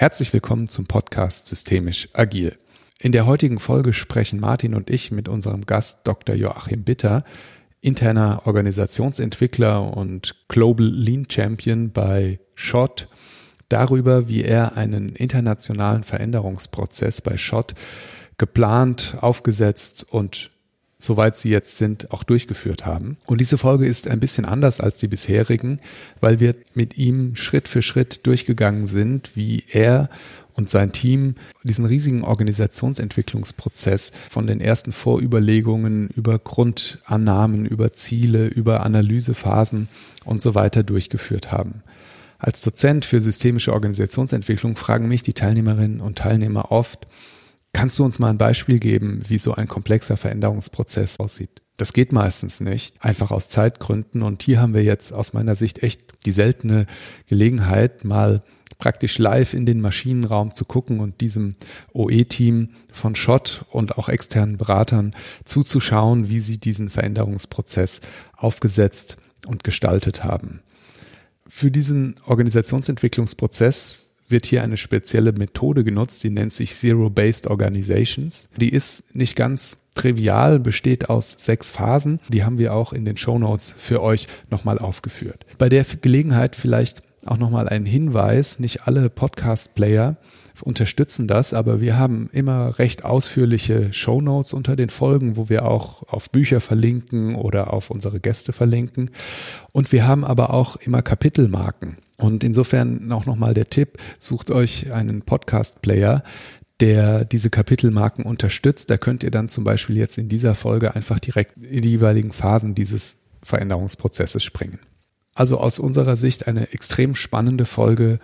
Herzlich willkommen zum Podcast Systemisch Agil. In der heutigen Folge sprechen Martin und ich mit unserem Gast Dr. Joachim Bitter, interner Organisationsentwickler und Global Lean Champion bei Schott, darüber, wie er einen internationalen Veränderungsprozess bei Schott geplant, aufgesetzt und soweit sie jetzt sind, auch durchgeführt haben. Und diese Folge ist ein bisschen anders als die bisherigen, weil wir mit ihm Schritt für Schritt durchgegangen sind, wie er und sein Team diesen riesigen Organisationsentwicklungsprozess von den ersten Vorüberlegungen über Grundannahmen, über Ziele, über Analysephasen und so weiter durchgeführt haben. Als Dozent für systemische Organisationsentwicklung fragen mich die Teilnehmerinnen und Teilnehmer oft, Kannst du uns mal ein Beispiel geben, wie so ein komplexer Veränderungsprozess aussieht? Das geht meistens nicht, einfach aus Zeitgründen. Und hier haben wir jetzt aus meiner Sicht echt die seltene Gelegenheit, mal praktisch live in den Maschinenraum zu gucken und diesem OE-Team von Schott und auch externen Beratern zuzuschauen, wie sie diesen Veränderungsprozess aufgesetzt und gestaltet haben. Für diesen Organisationsentwicklungsprozess wird hier eine spezielle Methode genutzt, die nennt sich Zero-Based Organizations. Die ist nicht ganz trivial, besteht aus sechs Phasen. Die haben wir auch in den Show Notes für euch nochmal aufgeführt. Bei der Gelegenheit vielleicht auch nochmal ein Hinweis, nicht alle Podcast-Player unterstützen das, aber wir haben immer recht ausführliche Show Notes unter den Folgen, wo wir auch auf Bücher verlinken oder auf unsere Gäste verlinken. Und wir haben aber auch immer Kapitelmarken. Und insofern auch nochmal der Tipp, sucht euch einen Podcast-Player, der diese Kapitelmarken unterstützt. Da könnt ihr dann zum Beispiel jetzt in dieser Folge einfach direkt in die jeweiligen Phasen dieses Veränderungsprozesses springen. Also aus unserer Sicht eine extrem spannende Folge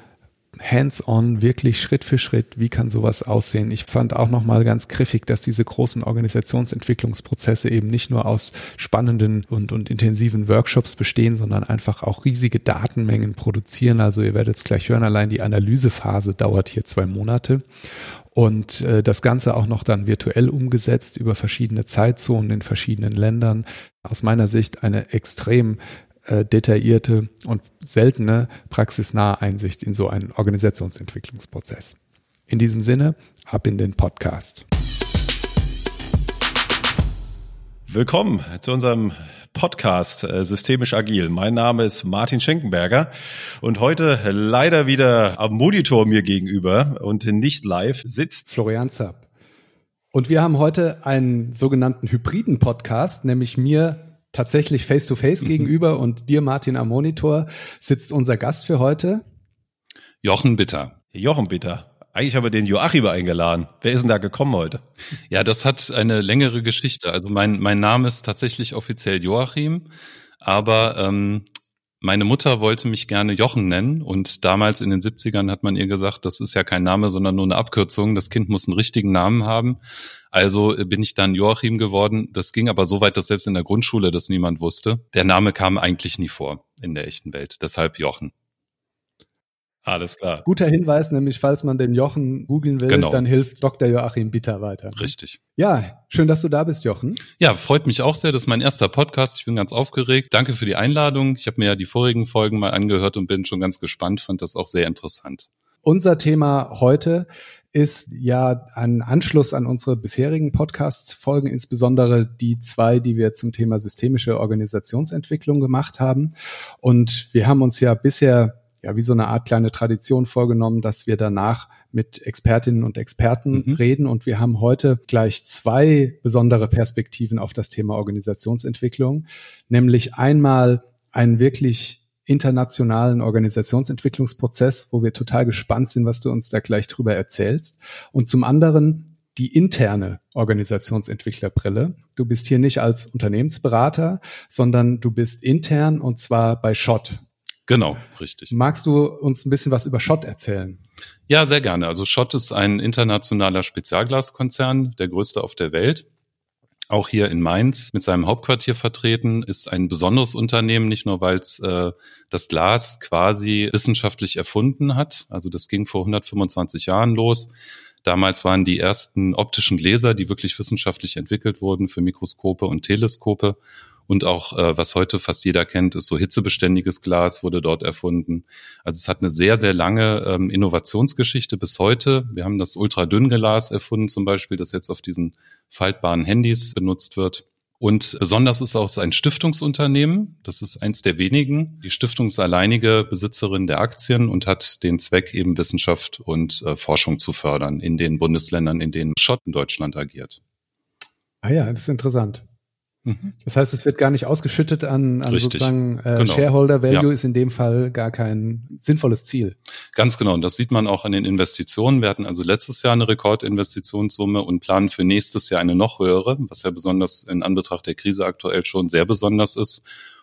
hands-on, wirklich Schritt für Schritt, wie kann sowas aussehen. Ich fand auch nochmal ganz griffig, dass diese großen Organisationsentwicklungsprozesse eben nicht nur aus spannenden und, und intensiven Workshops bestehen, sondern einfach auch riesige Datenmengen produzieren. Also ihr werdet es gleich hören, allein die Analysephase dauert hier zwei Monate. Und äh, das Ganze auch noch dann virtuell umgesetzt über verschiedene Zeitzonen in verschiedenen Ländern. Aus meiner Sicht eine extrem äh, detaillierte und seltene praxisnahe Einsicht in so einen Organisationsentwicklungsprozess. In diesem Sinne, ab in den Podcast. Willkommen zu unserem Podcast äh, Systemisch Agil. Mein Name ist Martin Schenkenberger und heute leider wieder am Monitor mir gegenüber und nicht live sitzt Florian Zapp. Und wir haben heute einen sogenannten hybriden Podcast, nämlich mir tatsächlich face-to-face -face mhm. gegenüber und dir, Martin, am Monitor sitzt unser Gast für heute. Jochen Bitter. Jochen Bitter. Eigentlich haben wir den Joachim eingeladen. Wer ist denn da gekommen heute? Ja, das hat eine längere Geschichte. Also mein, mein Name ist tatsächlich offiziell Joachim, aber ähm, meine Mutter wollte mich gerne Jochen nennen und damals in den 70ern hat man ihr gesagt, das ist ja kein Name, sondern nur eine Abkürzung. Das Kind muss einen richtigen Namen haben. Also bin ich dann Joachim geworden. Das ging aber so weit, dass selbst in der Grundschule das niemand wusste. Der Name kam eigentlich nie vor in der echten Welt. Deshalb Jochen. Alles klar. Guter Hinweis, nämlich falls man den Jochen googeln will, genau. dann hilft Dr. Joachim Bitter weiter. Richtig. Ja, schön, dass du da bist, Jochen. Ja, freut mich auch sehr. Das ist mein erster Podcast. Ich bin ganz aufgeregt. Danke für die Einladung. Ich habe mir ja die vorigen Folgen mal angehört und bin schon ganz gespannt, fand das auch sehr interessant. Unser Thema heute ist ja ein Anschluss an unsere bisherigen Podcast-Folgen, insbesondere die zwei, die wir zum Thema systemische Organisationsentwicklung gemacht haben. Und wir haben uns ja bisher ja wie so eine Art kleine Tradition vorgenommen, dass wir danach mit Expertinnen und Experten mhm. reden. Und wir haben heute gleich zwei besondere Perspektiven auf das Thema Organisationsentwicklung, nämlich einmal einen wirklich internationalen Organisationsentwicklungsprozess, wo wir total gespannt sind, was du uns da gleich drüber erzählst. Und zum anderen die interne Organisationsentwicklerbrille. Du bist hier nicht als Unternehmensberater, sondern du bist intern und zwar bei Schott. Genau, richtig. Magst du uns ein bisschen was über Schott erzählen? Ja, sehr gerne. Also Schott ist ein internationaler Spezialglaskonzern, der größte auf der Welt. Auch hier in Mainz mit seinem Hauptquartier vertreten, ist ein besonderes Unternehmen, nicht nur weil es äh, das Glas quasi wissenschaftlich erfunden hat. Also das ging vor 125 Jahren los. Damals waren die ersten optischen Gläser, die wirklich wissenschaftlich entwickelt wurden für Mikroskope und Teleskope. Und auch, äh, was heute fast jeder kennt, ist so hitzebeständiges Glas, wurde dort erfunden. Also es hat eine sehr, sehr lange ähm, Innovationsgeschichte bis heute. Wir haben das Ultradünnglas erfunden zum Beispiel, das jetzt auf diesen faltbaren Handys benutzt wird. Und besonders ist auch ein Stiftungsunternehmen. Das ist eins der wenigen. Die Stiftung ist alleinige Besitzerin der Aktien und hat den Zweck, eben Wissenschaft und äh, Forschung zu fördern in den Bundesländern, in denen Schott in Deutschland agiert. Ah ja, das ist interessant. Mhm. Das heißt, es wird gar nicht ausgeschüttet an, an sozusagen äh, genau. Shareholder Value ja. ist in dem Fall gar kein sinnvolles Ziel. Ganz genau. Und das sieht man auch an den Investitionen. Wir hatten also letztes Jahr eine Rekordinvestitionssumme und planen für nächstes Jahr eine noch höhere, was ja besonders in Anbetracht der Krise aktuell schon sehr besonders ist.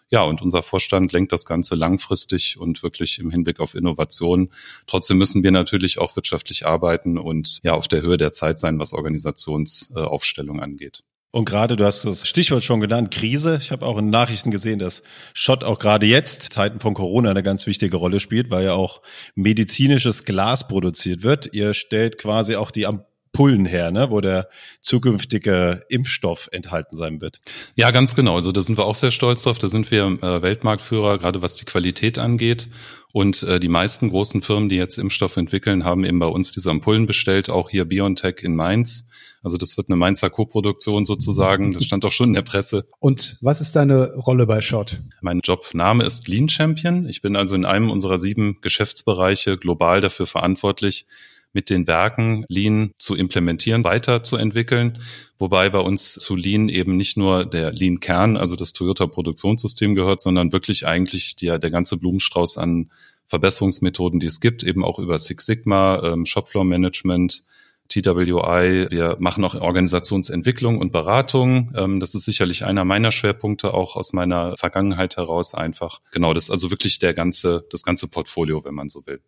Ja, und unser Vorstand lenkt das Ganze langfristig und wirklich im Hinblick auf Innovation. Trotzdem müssen wir natürlich auch wirtschaftlich arbeiten und ja auf der Höhe der Zeit sein, was Organisationsaufstellung angeht. Und gerade, du hast das Stichwort schon genannt, Krise. Ich habe auch in Nachrichten gesehen, dass Schott auch gerade jetzt, Zeiten von Corona, eine ganz wichtige Rolle spielt, weil ja auch medizinisches Glas produziert wird. Ihr stellt quasi auch die Ampullen her, ne, wo der zukünftige Impfstoff enthalten sein wird. Ja, ganz genau. Also da sind wir auch sehr stolz drauf. Da sind wir äh, Weltmarktführer, gerade was die Qualität angeht. Und äh, die meisten großen Firmen, die jetzt Impfstoff entwickeln, haben eben bei uns diese Ampullen bestellt, auch hier BioNTech in Mainz. Also das wird eine Mainzer Co-Produktion sozusagen. Das stand auch schon in der Presse. Und was ist deine Rolle bei Shot? Mein Jobname ist Lean Champion. Ich bin also in einem unserer sieben Geschäftsbereiche global dafür verantwortlich, mit den Werken Lean zu implementieren, weiterzuentwickeln. Wobei bei uns zu Lean eben nicht nur der Lean-Kern, also das Toyota-Produktionssystem gehört, sondern wirklich eigentlich der, der ganze Blumenstrauß an Verbesserungsmethoden, die es gibt, eben auch über Six Sigma, ähm, Shopfloor Management, TWI. Wir machen auch Organisationsentwicklung und Beratung. Ähm, das ist sicherlich einer meiner Schwerpunkte, auch aus meiner Vergangenheit heraus einfach. Genau, das ist also wirklich der ganze, das ganze Portfolio, wenn man so will.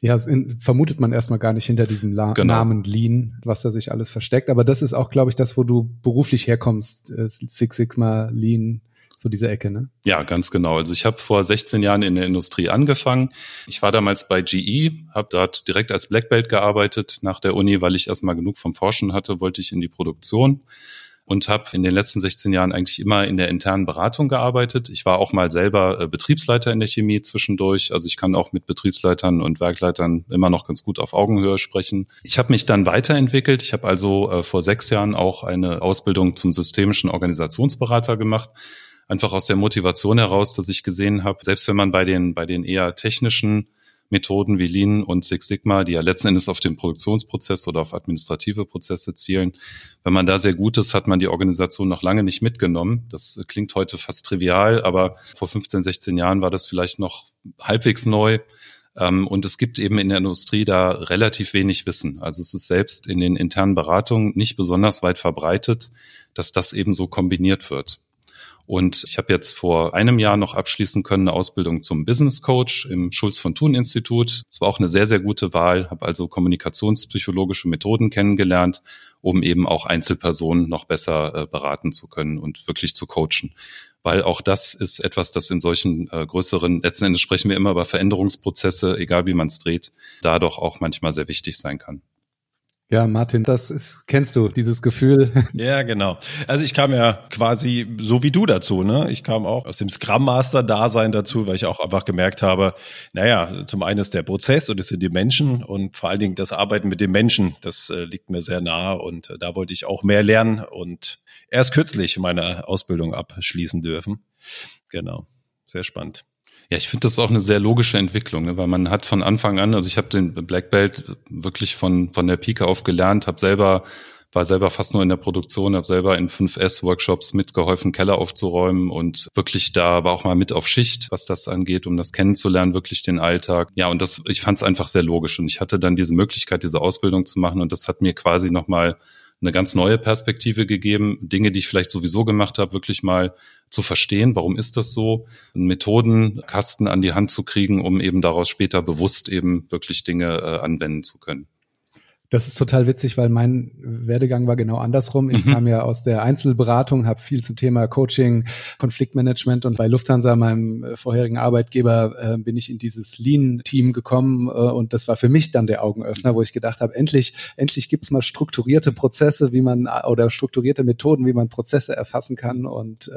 Ja, vermutet man erstmal gar nicht hinter diesem La genau. Namen Lean, was da sich alles versteckt. Aber das ist auch, glaube ich, das, wo du beruflich herkommst. Äh, Six Sigma, Lean, so diese Ecke, ne? Ja, ganz genau. Also ich habe vor 16 Jahren in der Industrie angefangen. Ich war damals bei GE, habe dort direkt als Black Belt gearbeitet nach der Uni, weil ich erstmal genug vom Forschen hatte, wollte ich in die Produktion und habe in den letzten 16 Jahren eigentlich immer in der internen Beratung gearbeitet. Ich war auch mal selber äh, Betriebsleiter in der Chemie zwischendurch. Also ich kann auch mit Betriebsleitern und Werkleitern immer noch ganz gut auf Augenhöhe sprechen. Ich habe mich dann weiterentwickelt. Ich habe also äh, vor sechs Jahren auch eine Ausbildung zum systemischen Organisationsberater gemacht. Einfach aus der Motivation heraus, dass ich gesehen habe, selbst wenn man bei den, bei den eher technischen Methoden wie Lean und Six Sigma, die ja letzten Endes auf den Produktionsprozess oder auf administrative Prozesse zielen. Wenn man da sehr gut ist, hat man die Organisation noch lange nicht mitgenommen. Das klingt heute fast trivial, aber vor 15, 16 Jahren war das vielleicht noch halbwegs neu. Ähm, und es gibt eben in der Industrie da relativ wenig Wissen. Also es ist selbst in den internen Beratungen nicht besonders weit verbreitet, dass das eben so kombiniert wird. Und ich habe jetzt vor einem Jahr noch abschließen können eine Ausbildung zum Business Coach im Schulz von Thun Institut. Es war auch eine sehr, sehr gute Wahl, habe also kommunikationspsychologische Methoden kennengelernt, um eben auch Einzelpersonen noch besser äh, beraten zu können und wirklich zu coachen. Weil auch das ist etwas, das in solchen äh, größeren, letzten Endes sprechen wir immer über Veränderungsprozesse, egal wie man es dreht, da doch auch manchmal sehr wichtig sein kann. Ja, Martin, das ist, kennst du dieses Gefühl? Ja, genau. Also ich kam ja quasi so wie du dazu, ne? Ich kam auch aus dem Scrum Master Dasein dazu, weil ich auch einfach gemerkt habe, naja, zum einen ist der Prozess und es sind die Menschen und vor allen Dingen das Arbeiten mit den Menschen, das äh, liegt mir sehr nahe und äh, da wollte ich auch mehr lernen und erst kürzlich meine Ausbildung abschließen dürfen. Genau. Sehr spannend. Ja, ich finde das auch eine sehr logische Entwicklung, ne? weil man hat von Anfang an, also ich habe den Black Belt wirklich von von der Pike auf gelernt, habe selber war selber fast nur in der Produktion, habe selber in 5S-Workshops mitgeholfen, Keller aufzuräumen und wirklich da war auch mal mit auf Schicht, was das angeht, um das kennenzulernen, wirklich den Alltag. Ja, und das, ich fand es einfach sehr logisch und ich hatte dann diese Möglichkeit, diese Ausbildung zu machen und das hat mir quasi nochmal eine ganz neue Perspektive gegeben, Dinge, die ich vielleicht sowieso gemacht habe, wirklich mal zu verstehen, warum ist das so, Methodenkasten an die Hand zu kriegen, um eben daraus später bewusst eben wirklich Dinge äh, anwenden zu können. Das ist total witzig, weil mein Werdegang war genau andersrum. Ich mhm. kam ja aus der Einzelberatung, habe viel zum Thema Coaching, Konfliktmanagement und bei Lufthansa, meinem äh, vorherigen Arbeitgeber, äh, bin ich in dieses Lean-Team gekommen äh, und das war für mich dann der Augenöffner, wo ich gedacht habe, endlich, endlich gibt's mal strukturierte Prozesse, wie man oder strukturierte Methoden, wie man Prozesse erfassen kann und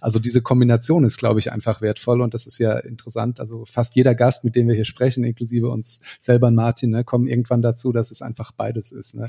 also diese Kombination ist, glaube ich, einfach wertvoll und das ist ja interessant. Also fast jeder Gast, mit dem wir hier sprechen, inklusive uns selber, Martin, ne, kommen irgendwann dazu, dass es einfach beides ist. Ne?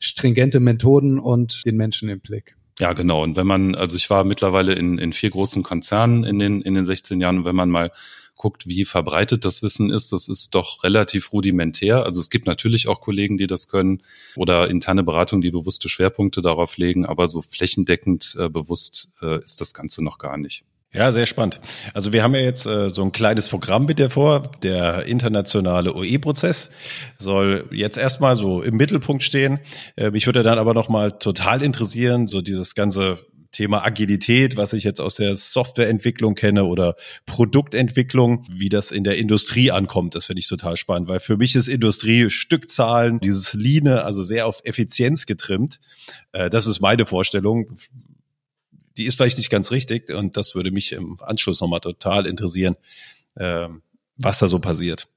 Stringente Methoden und den Menschen im Blick. Ja, genau. Und wenn man, also ich war mittlerweile in, in vier großen Konzernen in den, in den 16 Jahren, und wenn man mal guckt, wie verbreitet das Wissen ist, das ist doch relativ rudimentär. Also es gibt natürlich auch Kollegen, die das können oder interne Beratung, die bewusste Schwerpunkte darauf legen, aber so flächendeckend äh, bewusst äh, ist das Ganze noch gar nicht. Ja, sehr spannend. Also wir haben ja jetzt äh, so ein kleines Programm mit dir vor. Der internationale OE-Prozess soll jetzt erstmal so im Mittelpunkt stehen. Äh, mich würde dann aber nochmal total interessieren, so dieses ganze Thema Agilität, was ich jetzt aus der Softwareentwicklung kenne oder Produktentwicklung, wie das in der Industrie ankommt, das finde ich total spannend, weil für mich ist Industrie Stückzahlen, dieses Line, also sehr auf Effizienz getrimmt. Äh, das ist meine Vorstellung die ist vielleicht nicht ganz richtig und das würde mich im Anschluss nochmal total interessieren, äh, was da so passiert.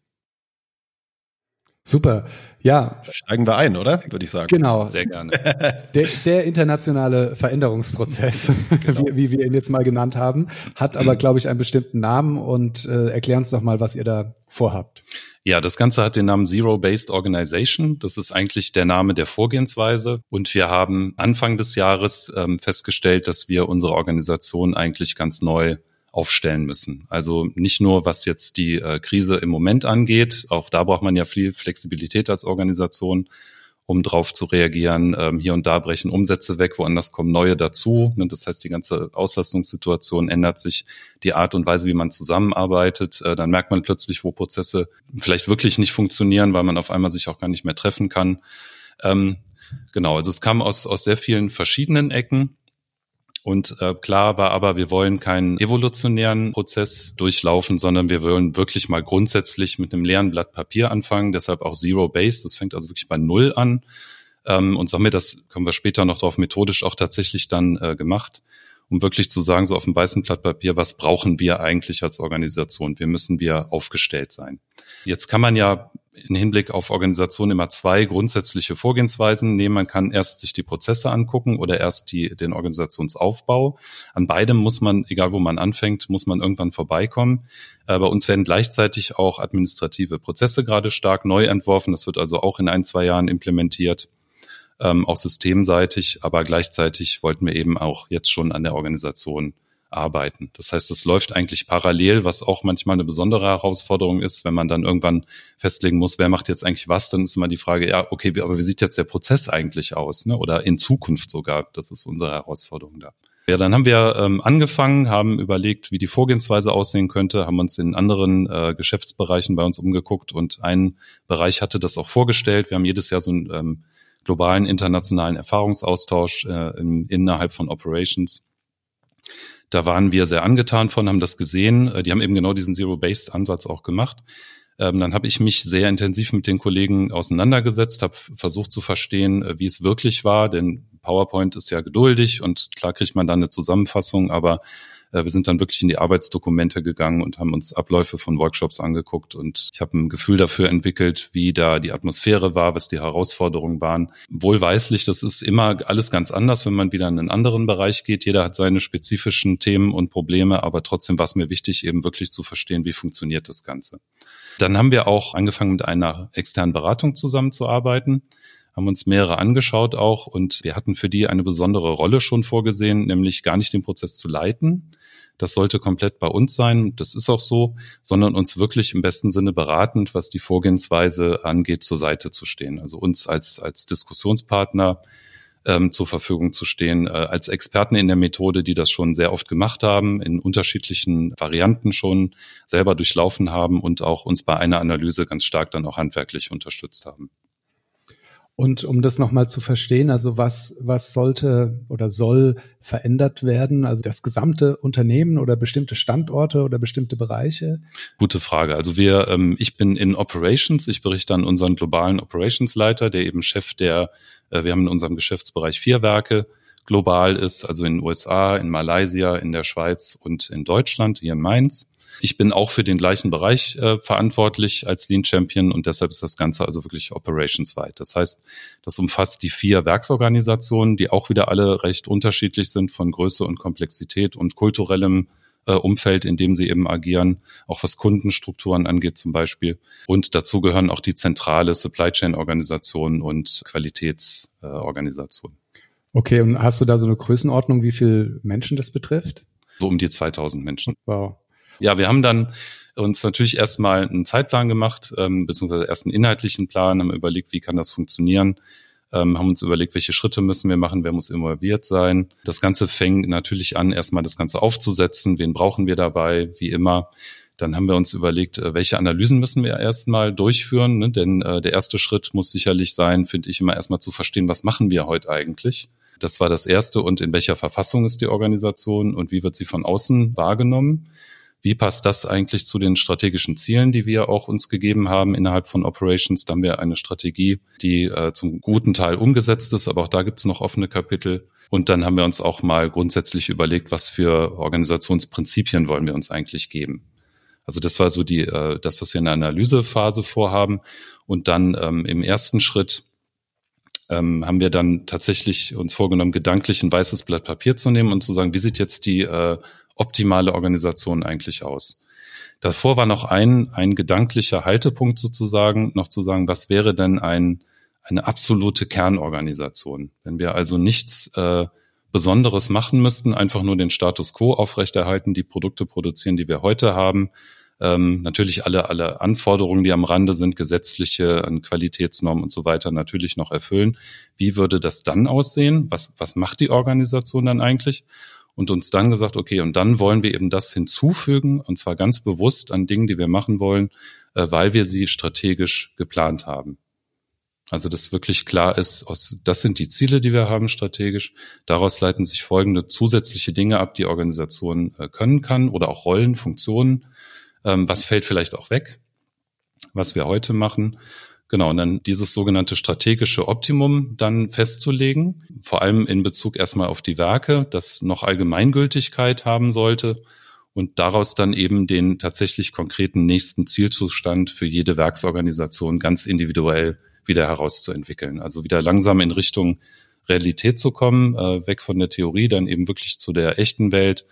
Super. Ja. Steigen wir ein, oder? Würde ich sagen. Genau. Sehr gerne. Der, der internationale Veränderungsprozess, genau. wie, wie, wir ihn jetzt mal genannt haben, hat aber, glaube ich, einen bestimmten Namen und äh, erklär uns doch mal, was ihr da vorhabt. Ja, das Ganze hat den Namen Zero-Based Organization. Das ist eigentlich der Name der Vorgehensweise. Und wir haben Anfang des Jahres ähm, festgestellt, dass wir unsere Organisation eigentlich ganz neu aufstellen müssen. Also nicht nur, was jetzt die äh, Krise im Moment angeht, auch da braucht man ja viel Flexibilität als Organisation, um drauf zu reagieren. Ähm, hier und da brechen Umsätze weg, woanders kommen neue dazu. Ne, das heißt, die ganze Auslastungssituation ändert sich, die Art und Weise, wie man zusammenarbeitet. Äh, dann merkt man plötzlich, wo Prozesse vielleicht wirklich nicht funktionieren, weil man auf einmal sich auch gar nicht mehr treffen kann. Ähm, genau, also es kam aus, aus sehr vielen verschiedenen Ecken. Und äh, klar war aber, wir wollen keinen evolutionären Prozess durchlaufen, sondern wir wollen wirklich mal grundsätzlich mit einem leeren Blatt Papier anfangen. Deshalb auch Zero-Based. Das fängt also wirklich bei Null an. Ähm, und sagen wir, das können wir später noch drauf methodisch auch tatsächlich dann äh, gemacht, um wirklich zu sagen, so auf dem weißen Blatt Papier, was brauchen wir eigentlich als Organisation? Wie müssen wir aufgestellt sein? Jetzt kann man ja in Hinblick auf Organisation immer zwei grundsätzliche Vorgehensweisen nehmen. Man kann erst sich die Prozesse angucken oder erst die, den Organisationsaufbau. An beidem muss man, egal wo man anfängt, muss man irgendwann vorbeikommen. Äh, bei uns werden gleichzeitig auch administrative Prozesse gerade stark neu entworfen. Das wird also auch in ein, zwei Jahren implementiert. Ähm, auch systemseitig, aber gleichzeitig wollten wir eben auch jetzt schon an der Organisation arbeiten. Das heißt, es läuft eigentlich parallel, was auch manchmal eine besondere Herausforderung ist, wenn man dann irgendwann festlegen muss, wer macht jetzt eigentlich was, dann ist immer die Frage, ja, okay, aber wie sieht jetzt der Prozess eigentlich aus? Ne? Oder in Zukunft sogar, das ist unsere Herausforderung da. Ja, dann haben wir ähm, angefangen, haben überlegt, wie die Vorgehensweise aussehen könnte, haben uns in anderen äh, Geschäftsbereichen bei uns umgeguckt und ein Bereich hatte das auch vorgestellt. Wir haben jedes Jahr so einen ähm, globalen internationalen Erfahrungsaustausch äh, in, innerhalb von Operations da waren wir sehr angetan von, haben das gesehen. Äh, die haben eben genau diesen Zero-Based-Ansatz auch gemacht. Ähm, dann habe ich mich sehr intensiv mit den Kollegen auseinandergesetzt, habe versucht zu verstehen, äh, wie es wirklich war, denn PowerPoint ist ja geduldig und klar kriegt man dann eine Zusammenfassung, aber wir sind dann wirklich in die Arbeitsdokumente gegangen und haben uns Abläufe von Workshops angeguckt und ich habe ein Gefühl dafür entwickelt, wie da die Atmosphäre war, was die Herausforderungen waren. Wohlweislich, das ist immer alles ganz anders, wenn man wieder in einen anderen Bereich geht. Jeder hat seine spezifischen Themen und Probleme, aber trotzdem war es mir wichtig, eben wirklich zu verstehen, wie funktioniert das Ganze. Dann haben wir auch angefangen, mit einer externen Beratung zusammenzuarbeiten haben uns mehrere angeschaut auch und wir hatten für die eine besondere Rolle schon vorgesehen, nämlich gar nicht den Prozess zu leiten. Das sollte komplett bei uns sein, das ist auch so, sondern uns wirklich im besten Sinne beratend, was die Vorgehensweise angeht, zur Seite zu stehen. Also uns als, als Diskussionspartner ähm, zur Verfügung zu stehen, äh, als Experten in der Methode, die das schon sehr oft gemacht haben, in unterschiedlichen Varianten schon selber durchlaufen haben und auch uns bei einer Analyse ganz stark dann auch handwerklich unterstützt haben. Und um das nochmal zu verstehen, also was, was sollte oder soll verändert werden? Also das gesamte Unternehmen oder bestimmte Standorte oder bestimmte Bereiche? Gute Frage. Also wir, ähm, ich bin in Operations. Ich berichte an unseren globalen Operationsleiter, der eben Chef der, äh, wir haben in unserem Geschäftsbereich vier Werke global ist, also in den USA, in Malaysia, in der Schweiz und in Deutschland, hier in Mainz. Ich bin auch für den gleichen Bereich äh, verantwortlich als Lean Champion und deshalb ist das Ganze also wirklich operationsweit. Das heißt, das umfasst die vier Werksorganisationen, die auch wieder alle recht unterschiedlich sind von Größe und Komplexität und kulturellem äh, Umfeld, in dem sie eben agieren, auch was Kundenstrukturen angeht zum Beispiel. Und dazu gehören auch die zentrale Supply Chain Organisation und Qualitätsorganisation. Äh, okay, und hast du da so eine Größenordnung, wie viel Menschen das betrifft? So um die 2000 Menschen. Wow. Ja, wir haben dann uns natürlich erstmal einen Zeitplan gemacht, ähm, beziehungsweise erst einen inhaltlichen Plan, haben überlegt, wie kann das funktionieren, ähm, haben uns überlegt, welche Schritte müssen wir machen, wer muss involviert sein. Das Ganze fängt natürlich an, erstmal das Ganze aufzusetzen, wen brauchen wir dabei, wie immer. Dann haben wir uns überlegt, äh, welche Analysen müssen wir erstmal durchführen, ne? denn äh, der erste Schritt muss sicherlich sein, finde ich, immer erstmal zu verstehen, was machen wir heute eigentlich. Das war das erste und in welcher Verfassung ist die Organisation und wie wird sie von außen wahrgenommen. Wie passt das eigentlich zu den strategischen Zielen, die wir auch uns gegeben haben innerhalb von Operations? Da haben wir eine Strategie, die äh, zum guten Teil umgesetzt ist, aber auch da gibt es noch offene Kapitel. Und dann haben wir uns auch mal grundsätzlich überlegt, was für Organisationsprinzipien wollen wir uns eigentlich geben. Also das war so die, äh, das, was wir in der Analysephase vorhaben. Und dann ähm, im ersten Schritt ähm, haben wir dann tatsächlich uns vorgenommen, gedanklich ein weißes Blatt Papier zu nehmen und zu sagen, wie sieht jetzt die äh, optimale Organisation eigentlich aus? Davor war noch ein, ein gedanklicher Haltepunkt sozusagen, noch zu sagen, was wäre denn ein, eine absolute Kernorganisation? Wenn wir also nichts äh, Besonderes machen müssten, einfach nur den Status quo aufrechterhalten, die Produkte produzieren, die wir heute haben, ähm, natürlich alle, alle Anforderungen, die am Rande sind, gesetzliche, an Qualitätsnormen und so weiter, natürlich noch erfüllen. Wie würde das dann aussehen? Was, was macht die Organisation dann eigentlich? Und uns dann gesagt, okay, und dann wollen wir eben das hinzufügen, und zwar ganz bewusst an Dingen, die wir machen wollen, äh, weil wir sie strategisch geplant haben. Also dass wirklich klar ist, das sind die Ziele, die wir haben strategisch. Daraus leiten sich folgende zusätzliche Dinge ab, die Organisation äh, können kann oder auch Rollen, Funktionen. Ähm, was fällt vielleicht auch weg, was wir heute machen. Genau, und dann dieses sogenannte strategische Optimum dann festzulegen, vor allem in Bezug erstmal auf die Werke, das noch Allgemeingültigkeit haben sollte und daraus dann eben den tatsächlich konkreten nächsten Zielzustand für jede Werksorganisation ganz individuell wieder herauszuentwickeln. Also wieder langsam in Richtung Realität zu kommen, äh, weg von der Theorie, dann eben wirklich zu der echten Welt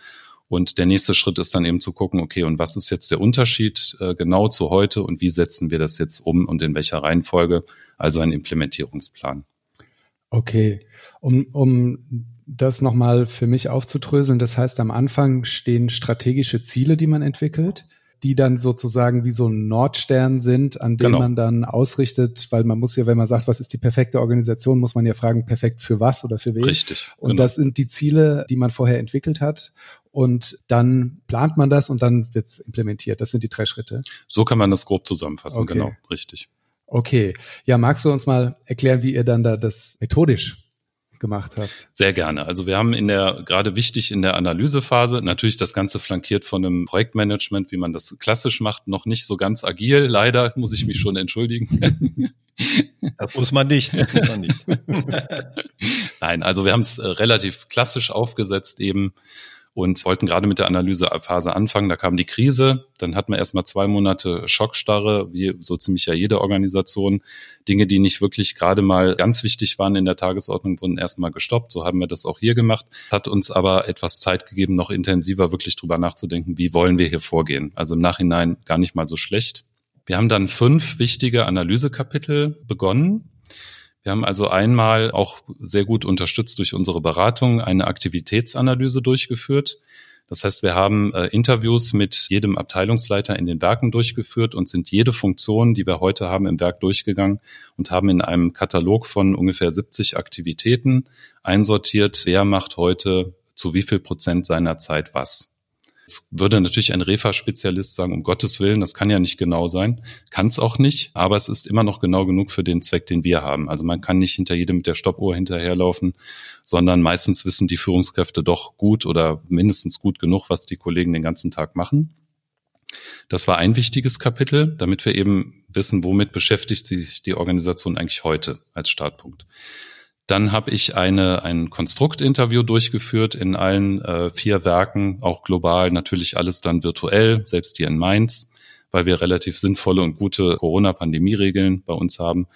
und der nächste Schritt ist dann eben zu gucken, okay, und was ist jetzt der Unterschied äh, genau zu heute und wie setzen wir das jetzt um und in welcher Reihenfolge? Also ein Implementierungsplan. Okay, um, um das nochmal für mich aufzudröseln, das heißt, am Anfang stehen strategische Ziele, die man entwickelt die dann sozusagen wie so ein Nordstern sind, an dem genau. man dann ausrichtet, weil man muss ja, wenn man sagt, was ist die perfekte Organisation, muss man ja fragen, perfekt für was oder für wen. Richtig. Und genau. das sind die Ziele, die man vorher entwickelt hat. Und dann plant man das und dann wird's implementiert. Das sind die drei Schritte. So kann man das grob zusammenfassen, okay. genau, richtig. Okay. Ja, magst du uns mal erklären, wie ihr dann da das methodisch gemacht habt. Sehr gerne. Also wir haben in der, gerade wichtig in der Analysephase, natürlich das Ganze flankiert von einem Projektmanagement, wie man das klassisch macht, noch nicht so ganz agil. Leider muss ich mich schon entschuldigen. Das muss man nicht, das muss man nicht. Nein, also wir haben es äh, relativ klassisch aufgesetzt eben und wollten gerade mit der Analysephase anfangen. Da kam die Krise, dann hatten wir erstmal zwei Monate Schockstarre, wie so ziemlich ja jede Organisation. Dinge, die nicht wirklich gerade mal ganz wichtig waren in der Tagesordnung, wurden erstmal gestoppt. So haben wir das auch hier gemacht. Hat uns aber etwas Zeit gegeben, noch intensiver wirklich drüber nachzudenken, wie wollen wir hier vorgehen. Also im Nachhinein gar nicht mal so schlecht. Wir haben dann fünf wichtige Analysekapitel begonnen wir haben also einmal auch sehr gut unterstützt durch unsere Beratung eine Aktivitätsanalyse durchgeführt. Das heißt, wir haben äh, Interviews mit jedem Abteilungsleiter in den Werken durchgeführt und sind jede Funktion, die wir heute haben im Werk durchgegangen und haben in einem Katalog von ungefähr 70 Aktivitäten einsortiert, wer macht heute zu wie viel Prozent seiner Zeit was. Jetzt würde natürlich ein Refa-Spezialist sagen, um Gottes Willen, das kann ja nicht genau sein. Kann es auch nicht, aber es ist immer noch genau genug für den Zweck, den wir haben. Also man kann nicht hinter jedem mit der Stoppuhr hinterherlaufen, sondern meistens wissen die Führungskräfte doch gut oder mindestens gut genug, was die Kollegen den ganzen Tag machen. Das war ein wichtiges Kapitel, damit wir eben wissen, womit beschäftigt sich die Organisation eigentlich heute als Startpunkt. Dann habe ich eine, ein Konstruktinterview durchgeführt in allen äh, vier Werken, auch global, natürlich alles dann virtuell, selbst hier in Mainz, weil wir relativ sinnvolle und gute Corona-Pandemie-Regeln bei uns haben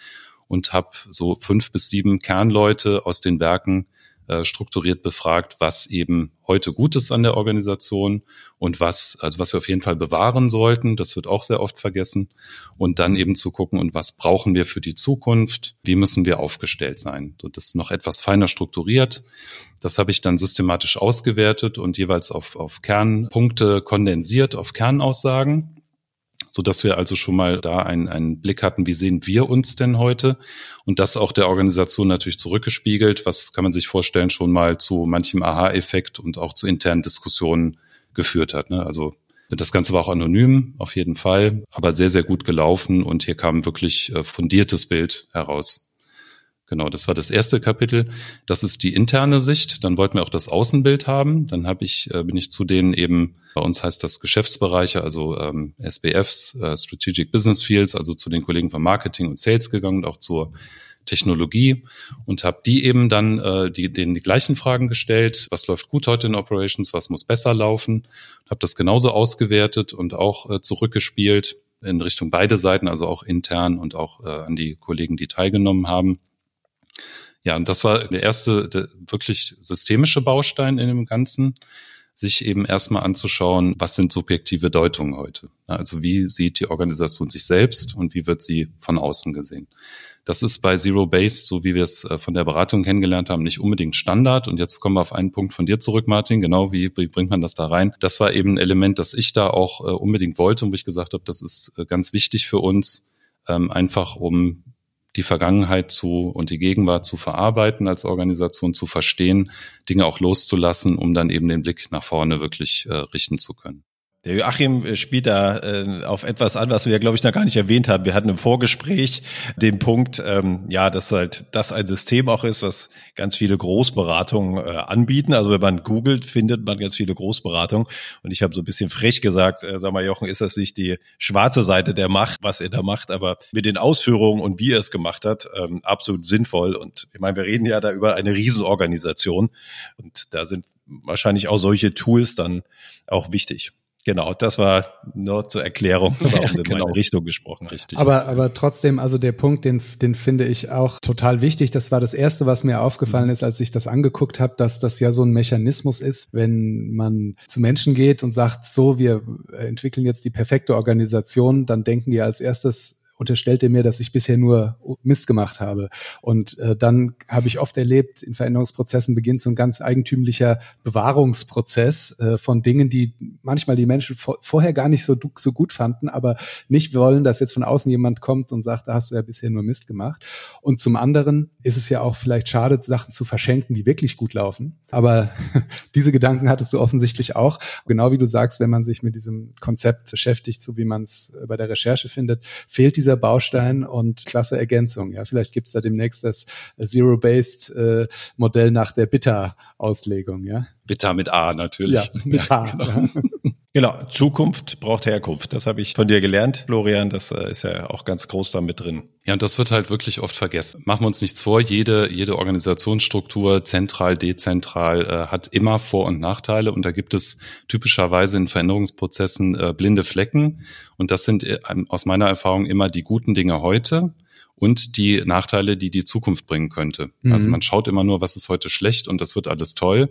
und habe so fünf bis sieben Kernleute aus den Werken äh, strukturiert befragt, was eben heute gut ist an der Organisation und was, also was wir auf jeden Fall bewahren sollten. Das wird auch sehr oft vergessen. Und dann eben zu gucken, und was brauchen wir für die Zukunft? Wie müssen wir aufgestellt sein? Und das ist noch etwas feiner strukturiert. Das habe ich dann systematisch ausgewertet und jeweils auf, auf Kernpunkte kondensiert, auf Kernaussagen so dass wir also schon mal da einen, einen Blick hatten, wie sehen wir uns denn heute und das auch der Organisation natürlich zurückgespiegelt, was kann man sich vorstellen, schon mal zu manchem Aha-Effekt und auch zu internen Diskussionen geführt hat. Ne? Also das Ganze war auch anonym, auf jeden Fall, aber sehr, sehr gut gelaufen und hier kam wirklich äh, fundiertes Bild heraus. Genau, das war das erste Kapitel. Das ist die interne Sicht. Dann wollten wir auch das Außenbild haben. Dann habe ich, äh, bin ich zu denen eben, bei uns heißt das Geschäftsbereiche, also ähm, SBFs, äh, Strategic Business Fields, also zu den Kollegen von Marketing und Sales gegangen und auch zur Technologie und habe die eben dann äh, die, denen die gleichen Fragen gestellt. Was läuft gut heute in Operations? Was muss besser laufen? Habe das genauso ausgewertet und auch äh, zurückgespielt in Richtung beide Seiten, also auch intern und auch äh, an die Kollegen, die teilgenommen haben. Ja, und das war der erste der wirklich systemische Baustein in dem Ganzen, sich eben erstmal anzuschauen, was sind subjektive Deutungen heute. Also wie sieht die Organisation sich selbst und wie wird sie von außen gesehen. Das ist bei Zero Base, so wie wir es äh, von der Beratung kennengelernt haben, nicht unbedingt Standard. Und jetzt kommen wir auf einen Punkt von dir zurück, Martin. Genau, wie, wie bringt man das da rein? Das war eben ein Element, das ich da auch äh, unbedingt wollte und wo ich gesagt habe, das ist äh, ganz wichtig für uns, ähm, einfach um die Vergangenheit zu und die Gegenwart zu verarbeiten als Organisation, zu verstehen, Dinge auch loszulassen, um dann eben den Blick nach vorne wirklich äh, richten zu können. Der Joachim äh, spielt da äh, auf etwas an, was wir ja, glaube ich, noch gar nicht erwähnt haben. Wir hatten im Vorgespräch den Punkt, ähm, ja, dass halt das ein System auch ist, was ganz viele Großberatungen äh, anbieten. Also wenn man googelt, findet man ganz viele Großberatungen. Und ich habe so ein bisschen frech gesagt, äh, sag mal, Jochen, ist das nicht die schwarze Seite der Macht, was er da macht? Aber mit den Ausführungen und wie er es gemacht hat, ähm, absolut sinnvoll. Und ich meine, wir reden ja da über eine Riesenorganisation. Und da sind wahrscheinlich auch solche Tools dann auch wichtig. Genau, das war nur zur Erklärung, warum ja, du genau. in meine Richtung gesprochen Richtig. Aber, aber trotzdem, also der Punkt, den, den finde ich auch total wichtig. Das war das Erste, was mir aufgefallen mhm. ist, als ich das angeguckt habe, dass das ja so ein Mechanismus ist, wenn man zu Menschen geht und sagt, so, wir entwickeln jetzt die perfekte Organisation, dann denken die als erstes unterstellte mir, dass ich bisher nur Mist gemacht habe. Und äh, dann habe ich oft erlebt, in Veränderungsprozessen beginnt so ein ganz eigentümlicher Bewahrungsprozess äh, von Dingen, die manchmal die Menschen vor, vorher gar nicht so, so gut fanden, aber nicht wollen, dass jetzt von außen jemand kommt und sagt, da hast du ja bisher nur Mist gemacht. Und zum anderen ist es ja auch vielleicht schade, Sachen zu verschenken, die wirklich gut laufen. Aber diese Gedanken hattest du offensichtlich auch. Genau wie du sagst, wenn man sich mit diesem Konzept beschäftigt, so wie man es bei der Recherche findet, fehlt diese dieser Baustein und klasse Ergänzung. Ja, vielleicht gibt es da demnächst das Zero-Based äh, nach der Bitter-Auslegung. Ja, Bitter mit A natürlich. Ja, mit A. genau. Ja. Genau. Zukunft braucht Herkunft. Das habe ich von dir gelernt, Florian. Das äh, ist ja auch ganz groß da mit drin. Ja, und das wird halt wirklich oft vergessen. Machen wir uns nichts vor. Jede, jede Organisationsstruktur, zentral, dezentral, äh, hat immer Vor- und Nachteile. Und da gibt es typischerweise in Veränderungsprozessen äh, blinde Flecken. Und das sind äh, aus meiner Erfahrung immer die guten Dinge heute und die Nachteile, die die Zukunft bringen könnte. Mhm. Also man schaut immer nur, was ist heute schlecht und das wird alles toll.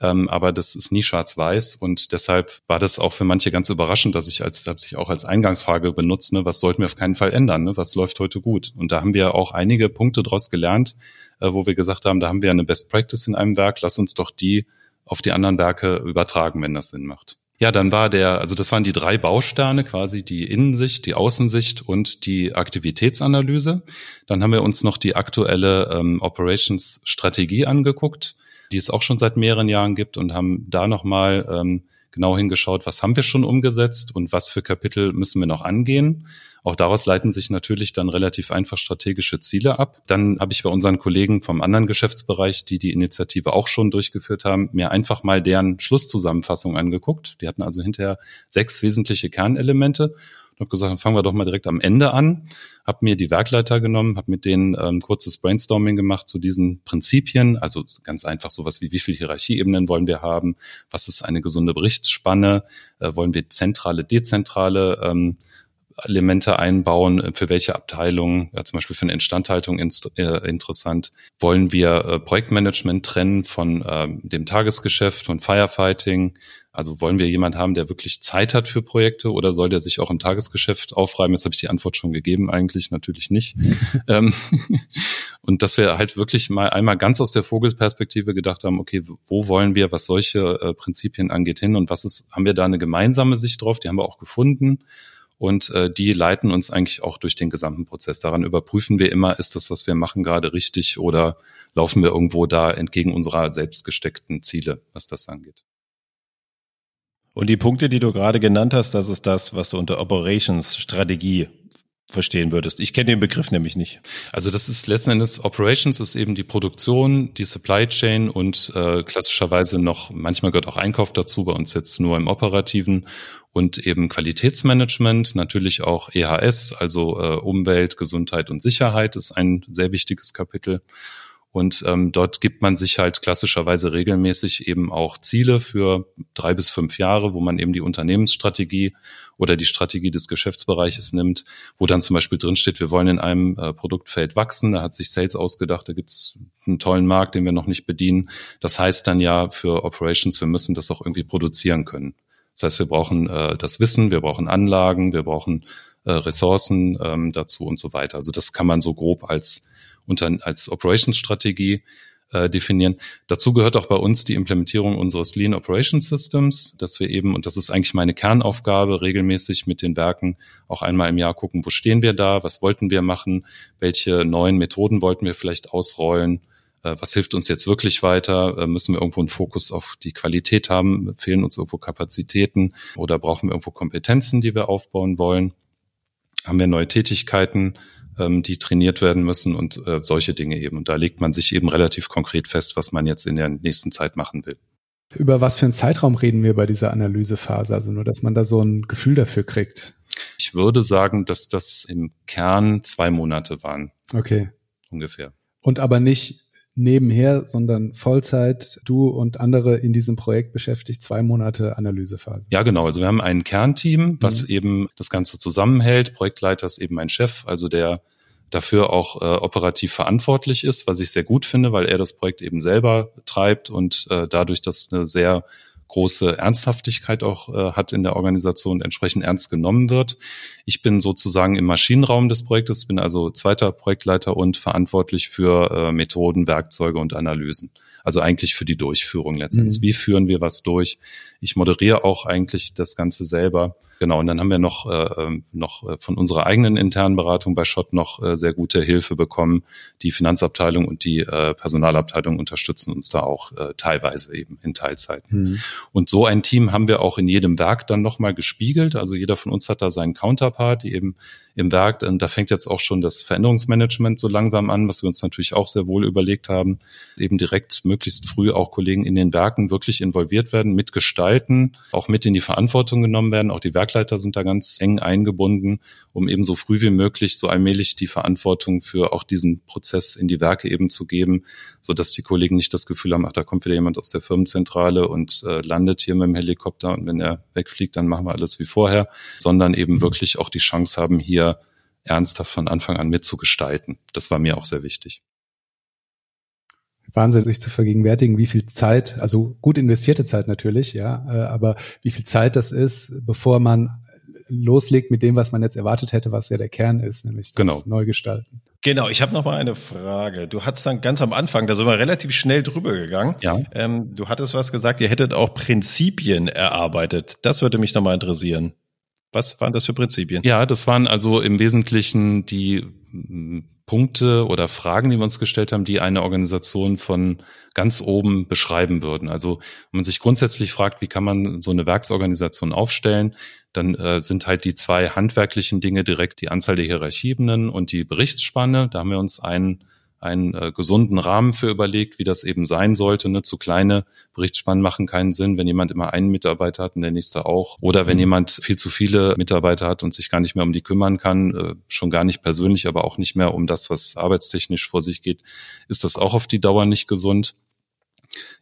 Ähm, aber das ist nie schwarz-weiß und deshalb war das auch für manche ganz überraschend, dass ich als, habe ich auch als Eingangsfrage benutzt, ne, was sollten wir auf keinen Fall ändern, ne, was läuft heute gut? Und da haben wir auch einige Punkte daraus gelernt, äh, wo wir gesagt haben, da haben wir eine Best Practice in einem Werk, lass uns doch die auf die anderen Werke übertragen, wenn das Sinn macht. Ja, dann war der, also das waren die drei Bausterne, quasi die Innensicht, die Außensicht und die Aktivitätsanalyse. Dann haben wir uns noch die aktuelle ähm, Operations-Strategie angeguckt, die es auch schon seit mehreren Jahren gibt und haben da nochmal ähm, genau hingeschaut, was haben wir schon umgesetzt und was für Kapitel müssen wir noch angehen. Auch daraus leiten sich natürlich dann relativ einfach strategische Ziele ab. Dann habe ich bei unseren Kollegen vom anderen Geschäftsbereich, die die Initiative auch schon durchgeführt haben, mir einfach mal deren Schlusszusammenfassung angeguckt. Die hatten also hinterher sechs wesentliche Kernelemente und habe gesagt, fangen wir doch mal direkt am Ende an. Habe mir die Werkleiter genommen, habe mit denen ähm, kurzes Brainstorming gemacht zu diesen Prinzipien. Also ganz einfach sowas wie, wie viele Hierarchieebenen wollen wir haben? Was ist eine gesunde Berichtsspanne? Äh, wollen wir zentrale, dezentrale ähm, Elemente einbauen, äh, für welche Abteilungen, ja, zum Beispiel für eine Instandhaltung inst, äh, interessant. Wollen wir äh, Projektmanagement trennen von äh, dem Tagesgeschäft, von Firefighting? Also wollen wir jemand haben, der wirklich Zeit hat für Projekte oder soll der sich auch im Tagesgeschäft aufreiben? Jetzt habe ich die Antwort schon gegeben, eigentlich natürlich nicht. ähm, und dass wir halt wirklich mal einmal ganz aus der Vogelperspektive gedacht haben, okay, wo wollen wir, was solche äh, Prinzipien angeht, hin und was ist, haben wir da eine gemeinsame Sicht drauf? Die haben wir auch gefunden und äh, die leiten uns eigentlich auch durch den gesamten Prozess. Daran überprüfen wir immer, ist das, was wir machen, gerade richtig oder laufen wir irgendwo da entgegen unserer selbst gesteckten Ziele, was das angeht. Und die Punkte, die du gerade genannt hast, das ist das, was du unter Operations Strategie verstehen würdest. Ich kenne den Begriff nämlich nicht. Also das ist letzten Endes Operations ist eben die Produktion, die Supply Chain und äh, klassischerweise noch, manchmal gehört auch Einkauf dazu, bei uns jetzt nur im Operativen und eben Qualitätsmanagement, natürlich auch EHS, also äh, Umwelt, Gesundheit und Sicherheit ist ein sehr wichtiges Kapitel. Und ähm, dort gibt man sich halt klassischerweise regelmäßig eben auch Ziele für drei bis fünf Jahre, wo man eben die Unternehmensstrategie oder die Strategie des Geschäftsbereiches nimmt, wo dann zum Beispiel drinsteht, wir wollen in einem äh, Produktfeld wachsen. Da hat sich Sales ausgedacht, da gibt's einen tollen Markt, den wir noch nicht bedienen. Das heißt dann ja für Operations, wir müssen das auch irgendwie produzieren können. Das heißt, wir brauchen äh, das Wissen, wir brauchen Anlagen, wir brauchen äh, Ressourcen ähm, dazu und so weiter. Also das kann man so grob als unter, als Operations-Strategie äh, definieren. Dazu gehört auch bei uns die Implementierung unseres Lean Operation Systems, dass wir eben, und das ist eigentlich meine Kernaufgabe, regelmäßig mit den Werken auch einmal im Jahr gucken, wo stehen wir da, was wollten wir machen, welche neuen Methoden wollten wir vielleicht ausrollen, äh, was hilft uns jetzt wirklich weiter, äh, müssen wir irgendwo einen Fokus auf die Qualität haben, fehlen uns irgendwo Kapazitäten oder brauchen wir irgendwo Kompetenzen, die wir aufbauen wollen, haben wir neue Tätigkeiten, ähm, die trainiert werden müssen und äh, solche Dinge eben. Und da legt man sich eben relativ konkret fest, was man jetzt in der nächsten Zeit machen will. Über was für einen Zeitraum reden wir bei dieser Analysephase? Also nur, dass man da so ein Gefühl dafür kriegt. Ich würde sagen, dass das im Kern zwei Monate waren. Okay. Ungefähr. Und aber nicht nebenher, sondern Vollzeit, du und andere in diesem Projekt beschäftigt, zwei Monate Analysephase. Ja, genau. Also wir haben ein Kernteam, was mhm. eben das Ganze zusammenhält. Projektleiter ist eben mein Chef, also der dafür auch äh, operativ verantwortlich ist, was ich sehr gut finde, weil er das Projekt eben selber treibt und äh, dadurch das eine sehr große Ernsthaftigkeit auch äh, hat in der Organisation, entsprechend ernst genommen wird. Ich bin sozusagen im Maschinenraum des Projektes, bin also zweiter Projektleiter und verantwortlich für äh, Methoden, Werkzeuge und Analysen. Also eigentlich für die Durchführung letztendlich. Mhm. Wie führen wir was durch? Ich moderiere auch eigentlich das Ganze selber. Genau, und dann haben wir noch, äh, ähm, noch äh, von unserer eigenen internen Beratung bei Schott noch äh, sehr gute Hilfe bekommen. Die Finanzabteilung und die äh, Personalabteilung unterstützen uns da auch äh, teilweise eben in Teilzeiten. Mhm. Und so ein Team haben wir auch in jedem Werk dann nochmal gespiegelt. Also jeder von uns hat da seinen Counterpart, die eben im Werk. Und da fängt jetzt auch schon das Veränderungsmanagement so langsam an, was wir uns natürlich auch sehr wohl überlegt haben. Eben direkt möglichst früh auch Kollegen in den Werken wirklich involviert werden, mitgestalten, auch mit in die Verantwortung genommen werden. Auch die Werkleiter sind da ganz eng eingebunden, um eben so früh wie möglich so allmählich die Verantwortung für auch diesen Prozess in die Werke eben zu geben, so dass die Kollegen nicht das Gefühl haben, ach, da kommt wieder jemand aus der Firmenzentrale und äh, landet hier mit dem Helikopter und wenn er wegfliegt, dann machen wir alles wie vorher, sondern eben wirklich auch die Chance haben, hier ernsthaft von Anfang an mitzugestalten. Das war mir auch sehr wichtig. Wahnsinn, sich zu vergegenwärtigen, wie viel Zeit, also gut investierte Zeit natürlich, ja, äh, aber wie viel Zeit das ist, bevor man loslegt mit dem, was man jetzt erwartet hätte, was ja der Kern ist, nämlich das genau. Neugestalten. Genau, ich habe noch mal eine Frage. Du hattest dann ganz am Anfang, da sind wir relativ schnell drüber gegangen. Ja. Ähm, du hattest was gesagt, ihr hättet auch Prinzipien erarbeitet. Das würde mich noch mal interessieren. Was waren das für Prinzipien? Ja, das waren also im Wesentlichen die Punkte oder Fragen, die wir uns gestellt haben, die eine Organisation von ganz oben beschreiben würden. Also wenn man sich grundsätzlich fragt, wie kann man so eine Werksorganisation aufstellen, dann äh, sind halt die zwei handwerklichen Dinge direkt die Anzahl der Hierarchiebenen und die Berichtsspanne. Da haben wir uns einen einen äh, gesunden Rahmen für überlegt, wie das eben sein sollte. Ne? Zu kleine Berichtsspannen machen keinen Sinn, wenn jemand immer einen Mitarbeiter hat und der nächste auch. Oder wenn jemand viel zu viele Mitarbeiter hat und sich gar nicht mehr um die kümmern kann, äh, schon gar nicht persönlich, aber auch nicht mehr um das, was arbeitstechnisch vor sich geht, ist das auch auf die Dauer nicht gesund.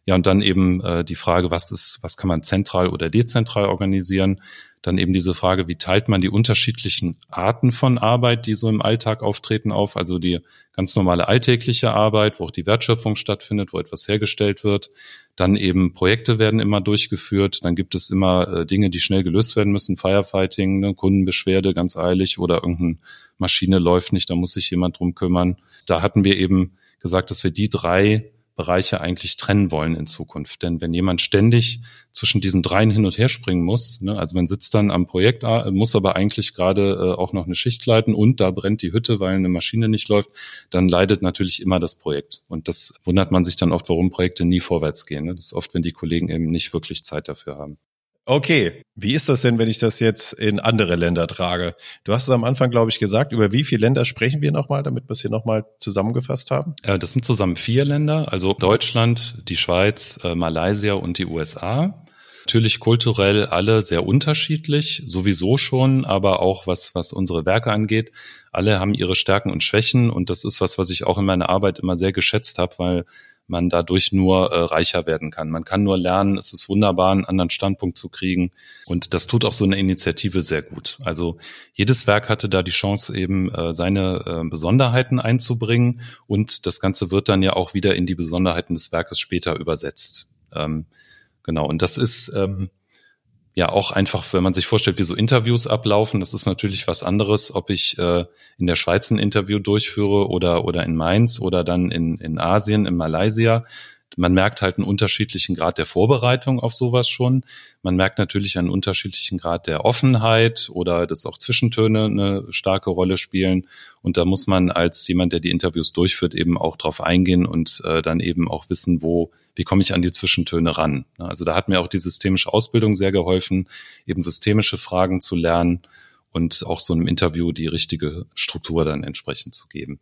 Ja, und dann eben äh, die Frage, was ist, was kann man zentral oder dezentral organisieren? Dann eben diese Frage, wie teilt man die unterschiedlichen Arten von Arbeit, die so im Alltag auftreten, auf? Also die ganz normale alltägliche Arbeit, wo auch die Wertschöpfung stattfindet, wo etwas hergestellt wird. Dann eben Projekte werden immer durchgeführt. Dann gibt es immer äh, Dinge, die schnell gelöst werden müssen. Firefighting, ne, Kundenbeschwerde ganz eilig oder irgendeine Maschine läuft nicht, da muss sich jemand drum kümmern. Da hatten wir eben gesagt, dass wir die drei Bereiche eigentlich trennen wollen in Zukunft. Denn wenn jemand ständig zwischen diesen dreien hin und her springen muss, ne, also man sitzt dann am Projekt, äh, muss aber eigentlich gerade äh, auch noch eine Schicht leiten und da brennt die Hütte, weil eine Maschine nicht läuft, dann leidet natürlich immer das Projekt. Und das wundert man sich dann oft, warum Projekte nie vorwärts gehen. Ne? Das ist oft, wenn die Kollegen eben nicht wirklich Zeit dafür haben. Okay, wie ist das denn, wenn ich das jetzt in andere Länder trage? Du hast es am Anfang, glaube ich, gesagt. Über wie viele Länder sprechen wir nochmal, damit wir es hier nochmal zusammengefasst haben? Äh, das sind zusammen vier Länder, also Deutschland, die Schweiz, äh, Malaysia und die USA. Natürlich kulturell alle sehr unterschiedlich, sowieso schon, aber auch was, was unsere Werke angeht. Alle haben ihre Stärken und Schwächen und das ist was, was ich auch in meiner Arbeit immer sehr geschätzt habe, weil man dadurch nur äh, reicher werden kann. Man kann nur lernen, es ist wunderbar, einen anderen Standpunkt zu kriegen. Und das tut auch so eine Initiative sehr gut. Also jedes Werk hatte da die Chance, eben äh, seine äh, Besonderheiten einzubringen. Und das Ganze wird dann ja auch wieder in die Besonderheiten des Werkes später übersetzt. Ähm, genau. Und das ist ähm, ja auch einfach, wenn man sich vorstellt, wie so Interviews ablaufen, das ist natürlich was anderes, ob ich äh, in der Schweiz ein Interview durchführe oder, oder in Mainz oder dann in, in Asien, in Malaysia. Man merkt halt einen unterschiedlichen Grad der Vorbereitung auf sowas schon. Man merkt natürlich einen unterschiedlichen Grad der Offenheit oder dass auch Zwischentöne eine starke Rolle spielen. Und da muss man als jemand, der die Interviews durchführt, eben auch drauf eingehen und äh, dann eben auch wissen, wo wie komme ich an die Zwischentöne ran. Also da hat mir auch die systemische Ausbildung sehr geholfen, eben systemische Fragen zu lernen und auch so einem Interview die richtige Struktur dann entsprechend zu geben.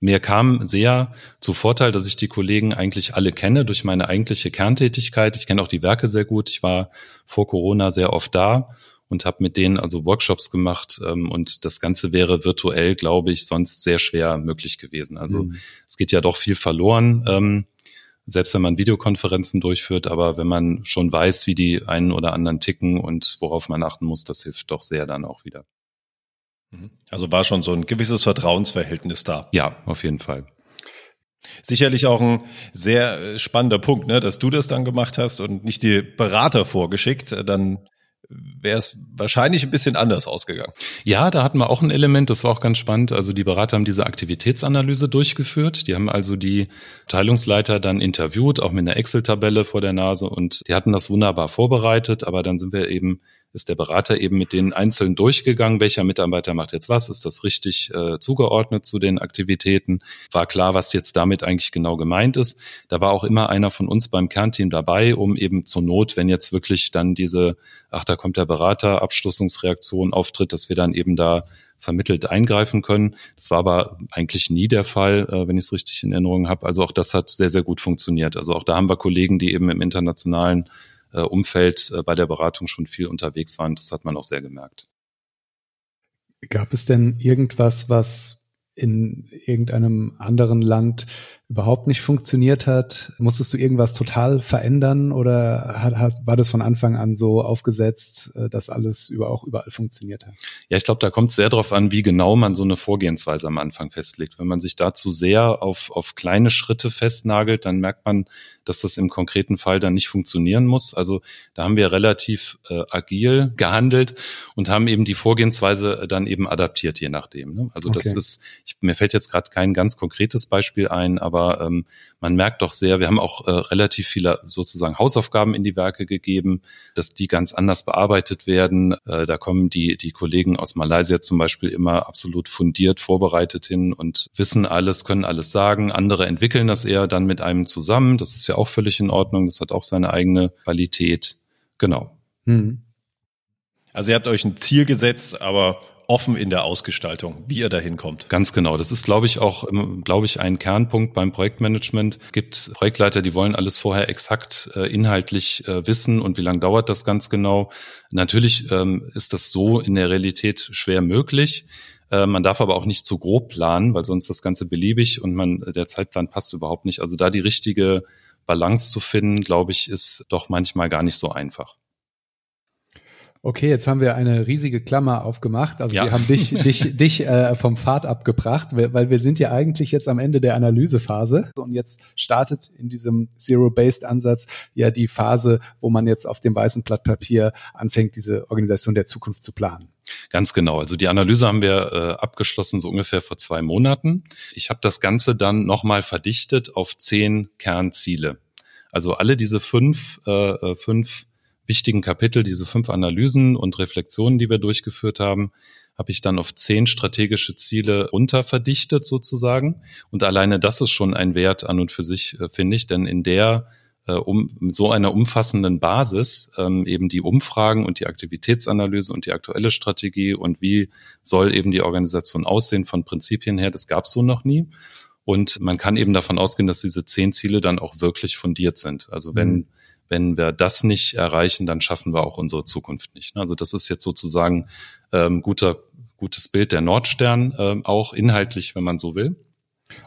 Mir kam sehr zu Vorteil, dass ich die Kollegen eigentlich alle kenne durch meine eigentliche Kerntätigkeit. Ich kenne auch die Werke sehr gut. Ich war vor Corona sehr oft da und habe mit denen also Workshops gemacht ähm, und das Ganze wäre virtuell, glaube ich, sonst sehr schwer möglich gewesen. Also mhm. es geht ja doch viel verloren. Ähm, selbst wenn man Videokonferenzen durchführt, aber wenn man schon weiß, wie die einen oder anderen ticken und worauf man achten muss, das hilft doch sehr dann auch wieder. Mhm. Also war schon so ein gewisses Vertrauensverhältnis da. Ja, auf jeden Fall. Sicherlich auch ein sehr äh, spannender Punkt, ne, dass du das dann gemacht hast und nicht die Berater vorgeschickt. Dann wäre es wahrscheinlich ein bisschen anders ausgegangen. Ja, da hatten wir auch ein Element, das war auch ganz spannend. Also die Berater haben diese Aktivitätsanalyse durchgeführt. Die haben also die Teilungsleiter dann interviewt, auch mit einer Excel-Tabelle vor der Nase und die hatten das wunderbar vorbereitet, aber dann sind wir eben ist der Berater eben mit den Einzelnen durchgegangen, welcher Mitarbeiter macht jetzt was, ist das richtig äh, zugeordnet zu den Aktivitäten, war klar, was jetzt damit eigentlich genau gemeint ist. Da war auch immer einer von uns beim Kernteam dabei, um eben zur Not, wenn jetzt wirklich dann diese, ach, da kommt der Berater, Abschlussungsreaktion auftritt, dass wir dann eben da vermittelt eingreifen können. Das war aber eigentlich nie der Fall, äh, wenn ich es richtig in Erinnerung habe. Also auch das hat sehr, sehr gut funktioniert. Also auch da haben wir Kollegen, die eben im internationalen äh, Umfeld äh, bei der Beratung schon viel unterwegs waren. Das hat man auch sehr gemerkt. Gab es denn irgendwas, was in irgendeinem anderen Land überhaupt nicht funktioniert hat? Musstest du irgendwas total verändern oder hat, hat, war das von Anfang an so aufgesetzt, äh, dass alles über, auch überall funktioniert hat? Ja, ich glaube, da kommt es sehr darauf an, wie genau man so eine Vorgehensweise am Anfang festlegt. Wenn man sich dazu sehr auf, auf kleine Schritte festnagelt, dann merkt man, dass das im konkreten Fall dann nicht funktionieren muss. Also da haben wir relativ äh, agil gehandelt und haben eben die Vorgehensweise dann eben adaptiert, je nachdem. Ne? Also okay. das ist, Ich, mir fällt jetzt gerade kein ganz konkretes Beispiel ein, aber ähm, man merkt doch sehr, wir haben auch äh, relativ viele sozusagen Hausaufgaben in die Werke gegeben, dass die ganz anders bearbeitet werden. Äh, da kommen die, die Kollegen aus Malaysia zum Beispiel immer absolut fundiert vorbereitet hin und wissen alles, können alles sagen. Andere entwickeln das eher dann mit einem zusammen. Das ist ja auch völlig in Ordnung. Das hat auch seine eigene Qualität. Genau. Hm. Also ihr habt euch ein Ziel gesetzt, aber offen in der Ausgestaltung, wie ihr dahin kommt. Ganz genau. Das ist, glaube ich, auch, glaube ich, ein Kernpunkt beim Projektmanagement. Es gibt Projektleiter, die wollen alles vorher exakt äh, inhaltlich äh, wissen und wie lange dauert das ganz genau. Natürlich ähm, ist das so in der Realität schwer möglich. Äh, man darf aber auch nicht zu grob planen, weil sonst das Ganze beliebig und man, der Zeitplan passt überhaupt nicht. Also da die richtige Balance zu finden, glaube ich, ist doch manchmal gar nicht so einfach. Okay, jetzt haben wir eine riesige Klammer aufgemacht. Also ja. wir haben dich, dich, dich äh, vom Pfad abgebracht, weil wir sind ja eigentlich jetzt am Ende der Analysephase und jetzt startet in diesem Zero-Based-Ansatz ja die Phase, wo man jetzt auf dem weißen Blatt Papier anfängt, diese Organisation der Zukunft zu planen. Ganz genau. Also die Analyse haben wir äh, abgeschlossen so ungefähr vor zwei Monaten. Ich habe das Ganze dann nochmal verdichtet auf zehn Kernziele. Also alle diese fünf, äh, äh fünf wichtigen Kapitel, diese fünf Analysen und Reflexionen, die wir durchgeführt haben, habe ich dann auf zehn strategische Ziele unterverdichtet sozusagen. Und alleine das ist schon ein Wert an und für sich, äh, finde ich, denn in der äh, um mit so einer umfassenden Basis ähm, eben die Umfragen und die Aktivitätsanalyse und die aktuelle Strategie und wie soll eben die Organisation aussehen von Prinzipien her, das gab es so noch nie. Und man kann eben davon ausgehen, dass diese zehn Ziele dann auch wirklich fundiert sind. Also wenn mhm wenn wir das nicht erreichen, dann schaffen wir auch unsere Zukunft nicht. Also das ist jetzt sozusagen ähm, guter, gutes Bild der Nordstern, ähm, auch inhaltlich, wenn man so will.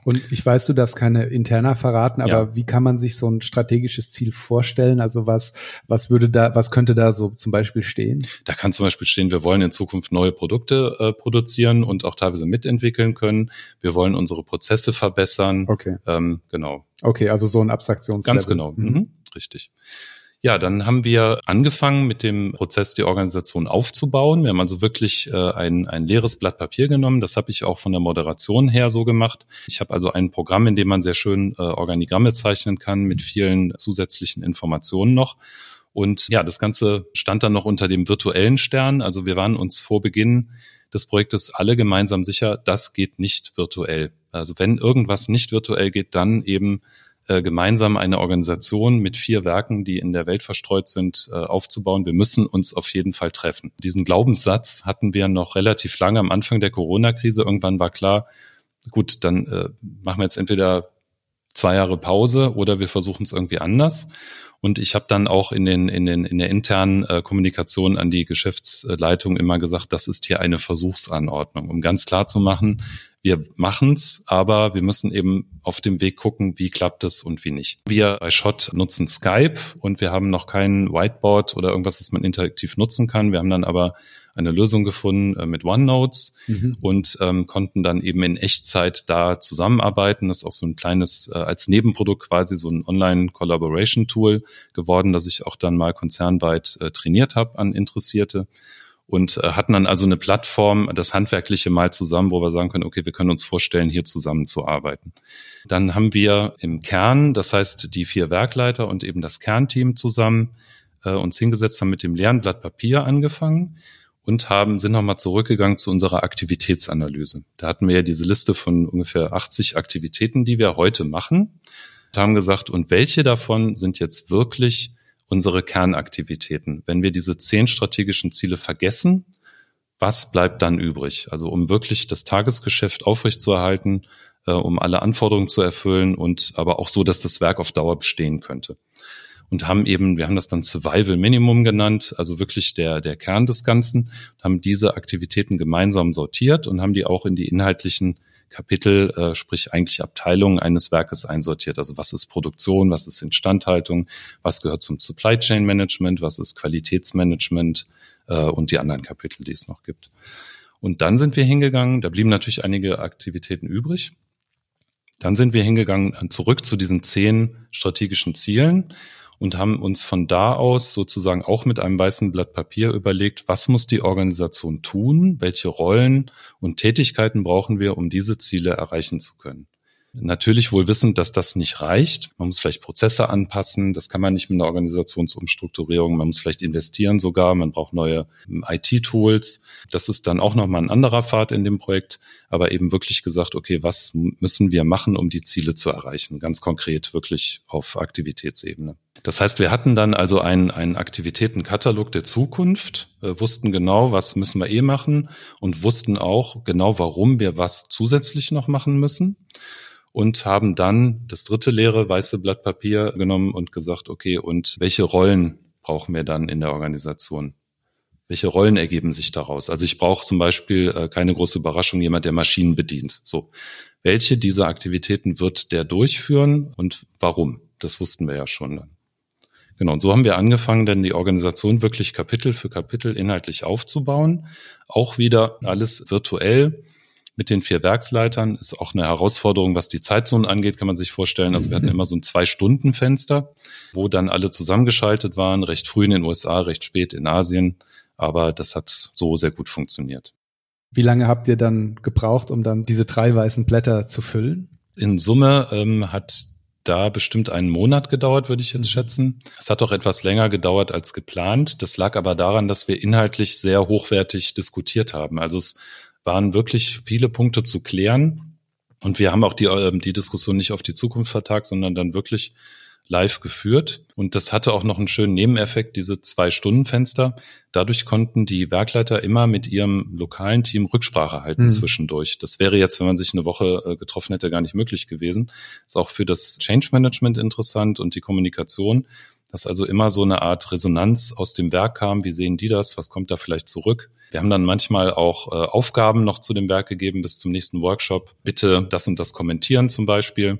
Und ich weiß, du darfst keine interner verraten, aber ja. wie kann man sich so ein strategisches Ziel vorstellen? Also was, was würde da, was könnte da so zum Beispiel stehen? Da kann zum Beispiel stehen, wir wollen in Zukunft neue Produkte äh, produzieren und auch teilweise mitentwickeln können. Wir wollen unsere Prozesse verbessern. Okay. Ähm, genau. Okay, also so ein Abstraktionslevel. Ganz genau. Mhm. Mhm richtig. Ja, dann haben wir angefangen mit dem Prozess, die Organisation aufzubauen. Wir haben also wirklich äh, ein, ein leeres Blatt Papier genommen. Das habe ich auch von der Moderation her so gemacht. Ich habe also ein Programm, in dem man sehr schön äh, Organigramme zeichnen kann mit vielen zusätzlichen Informationen noch. Und ja, das Ganze stand dann noch unter dem virtuellen Stern. Also wir waren uns vor Beginn des Projektes alle gemeinsam sicher, das geht nicht virtuell. Also wenn irgendwas nicht virtuell geht, dann eben äh, gemeinsam eine Organisation mit vier Werken, die in der Welt verstreut sind, äh, aufzubauen. Wir müssen uns auf jeden Fall treffen. Diesen Glaubenssatz hatten wir noch relativ lange am Anfang der Corona-Krise. Irgendwann war klar, gut, dann äh, machen wir jetzt entweder zwei Jahre Pause oder wir versuchen es irgendwie anders. Und ich habe dann auch in, den, in, den, in der internen äh, Kommunikation an die Geschäftsleitung immer gesagt, das ist hier eine Versuchsanordnung, um ganz klar zu machen, wir machen's, aber wir müssen eben auf dem Weg gucken, wie klappt es und wie nicht. Wir bei Shot nutzen Skype und wir haben noch kein Whiteboard oder irgendwas, was man interaktiv nutzen kann. Wir haben dann aber eine Lösung gefunden äh, mit OneNotes mhm. und ähm, konnten dann eben in Echtzeit da zusammenarbeiten. Das ist auch so ein kleines, äh, als Nebenprodukt quasi so ein Online-Collaboration-Tool geworden, das ich auch dann mal konzernweit äh, trainiert habe an Interessierte und äh, hatten dann also eine Plattform, das Handwerkliche mal zusammen, wo wir sagen können, okay, wir können uns vorstellen, hier zusammenzuarbeiten. Dann haben wir im Kern, das heißt die vier Werkleiter und eben das Kernteam zusammen äh, uns hingesetzt, haben mit dem leeren Blatt Papier angefangen und haben, sind nochmal zurückgegangen zu unserer Aktivitätsanalyse. Da hatten wir ja diese Liste von ungefähr 80 Aktivitäten, die wir heute machen. Und haben gesagt, und welche davon sind jetzt wirklich unsere Kernaktivitäten. Wenn wir diese zehn strategischen Ziele vergessen, was bleibt dann übrig? Also um wirklich das Tagesgeschäft aufrechtzuerhalten, äh, um alle Anforderungen zu erfüllen und aber auch so, dass das Werk auf Dauer bestehen könnte. Und haben eben, wir haben das dann Survival Minimum genannt, also wirklich der, der Kern des Ganzen, haben diese Aktivitäten gemeinsam sortiert und haben die auch in die inhaltlichen Kapitel, äh, sprich eigentlich Abteilungen eines Werkes einsortiert. Also was ist Produktion, was ist Instandhaltung, was gehört zum Supply Chain Management, was ist Qualitätsmanagement äh, und die anderen Kapitel, die es noch gibt. Und dann sind wir hingegangen, da blieben natürlich einige Aktivitäten übrig. Dann sind wir hingegangen zurück zu diesen zehn strategischen Zielen und haben uns von da aus sozusagen auch mit einem weißen Blatt Papier überlegt, was muss die Organisation tun, welche Rollen und Tätigkeiten brauchen wir, um diese Ziele erreichen zu können. Natürlich wohl wissend, dass das nicht reicht. Man muss vielleicht Prozesse anpassen. Das kann man nicht mit einer Organisationsumstrukturierung. Man muss vielleicht investieren sogar. Man braucht neue ähm, IT-Tools. Das ist dann auch nochmal ein anderer Pfad in dem Projekt. Aber eben wirklich gesagt, okay, was müssen wir machen, um die Ziele zu erreichen? Ganz konkret, wirklich auf Aktivitätsebene. Das heißt, wir hatten dann also einen, einen Aktivitätenkatalog der Zukunft, äh, wussten genau, was müssen wir eh machen und wussten auch genau, warum wir was zusätzlich noch machen müssen und haben dann das dritte leere weiße Blatt Papier genommen und gesagt, okay, und welche Rollen brauchen wir dann in der Organisation? Welche Rollen ergeben sich daraus? Also ich brauche zum Beispiel äh, keine große Überraschung, jemand, der Maschinen bedient. So, welche dieser Aktivitäten wird der durchführen und warum? Das wussten wir ja schon dann. Genau, und so haben wir angefangen, dann die Organisation wirklich Kapitel für Kapitel inhaltlich aufzubauen. Auch wieder alles virtuell mit den vier Werksleitern. Ist auch eine Herausforderung, was die Zeitzonen angeht, kann man sich vorstellen. Also wir hatten immer so ein Zwei-Stunden-Fenster, wo dann alle zusammengeschaltet waren, recht früh in den USA, recht spät in Asien. Aber das hat so sehr gut funktioniert. Wie lange habt ihr dann gebraucht, um dann diese drei weißen Blätter zu füllen? In Summe ähm, hat da bestimmt einen Monat gedauert, würde ich jetzt mhm. schätzen. Es hat auch etwas länger gedauert als geplant. Das lag aber daran, dass wir inhaltlich sehr hochwertig diskutiert haben. Also es waren wirklich viele Punkte zu klären. Und wir haben auch die, äh, die Diskussion nicht auf die Zukunft vertagt, sondern dann wirklich live geführt. Und das hatte auch noch einen schönen Nebeneffekt, diese Zwei-Stunden-Fenster. Dadurch konnten die Werkleiter immer mit ihrem lokalen Team Rücksprache halten mhm. zwischendurch. Das wäre jetzt, wenn man sich eine Woche äh, getroffen hätte, gar nicht möglich gewesen. Ist auch für das Change Management interessant und die Kommunikation, dass also immer so eine Art Resonanz aus dem Werk kam. Wie sehen die das? Was kommt da vielleicht zurück? Wir haben dann manchmal auch äh, Aufgaben noch zu dem Werk gegeben bis zum nächsten Workshop. Bitte das und das kommentieren zum Beispiel.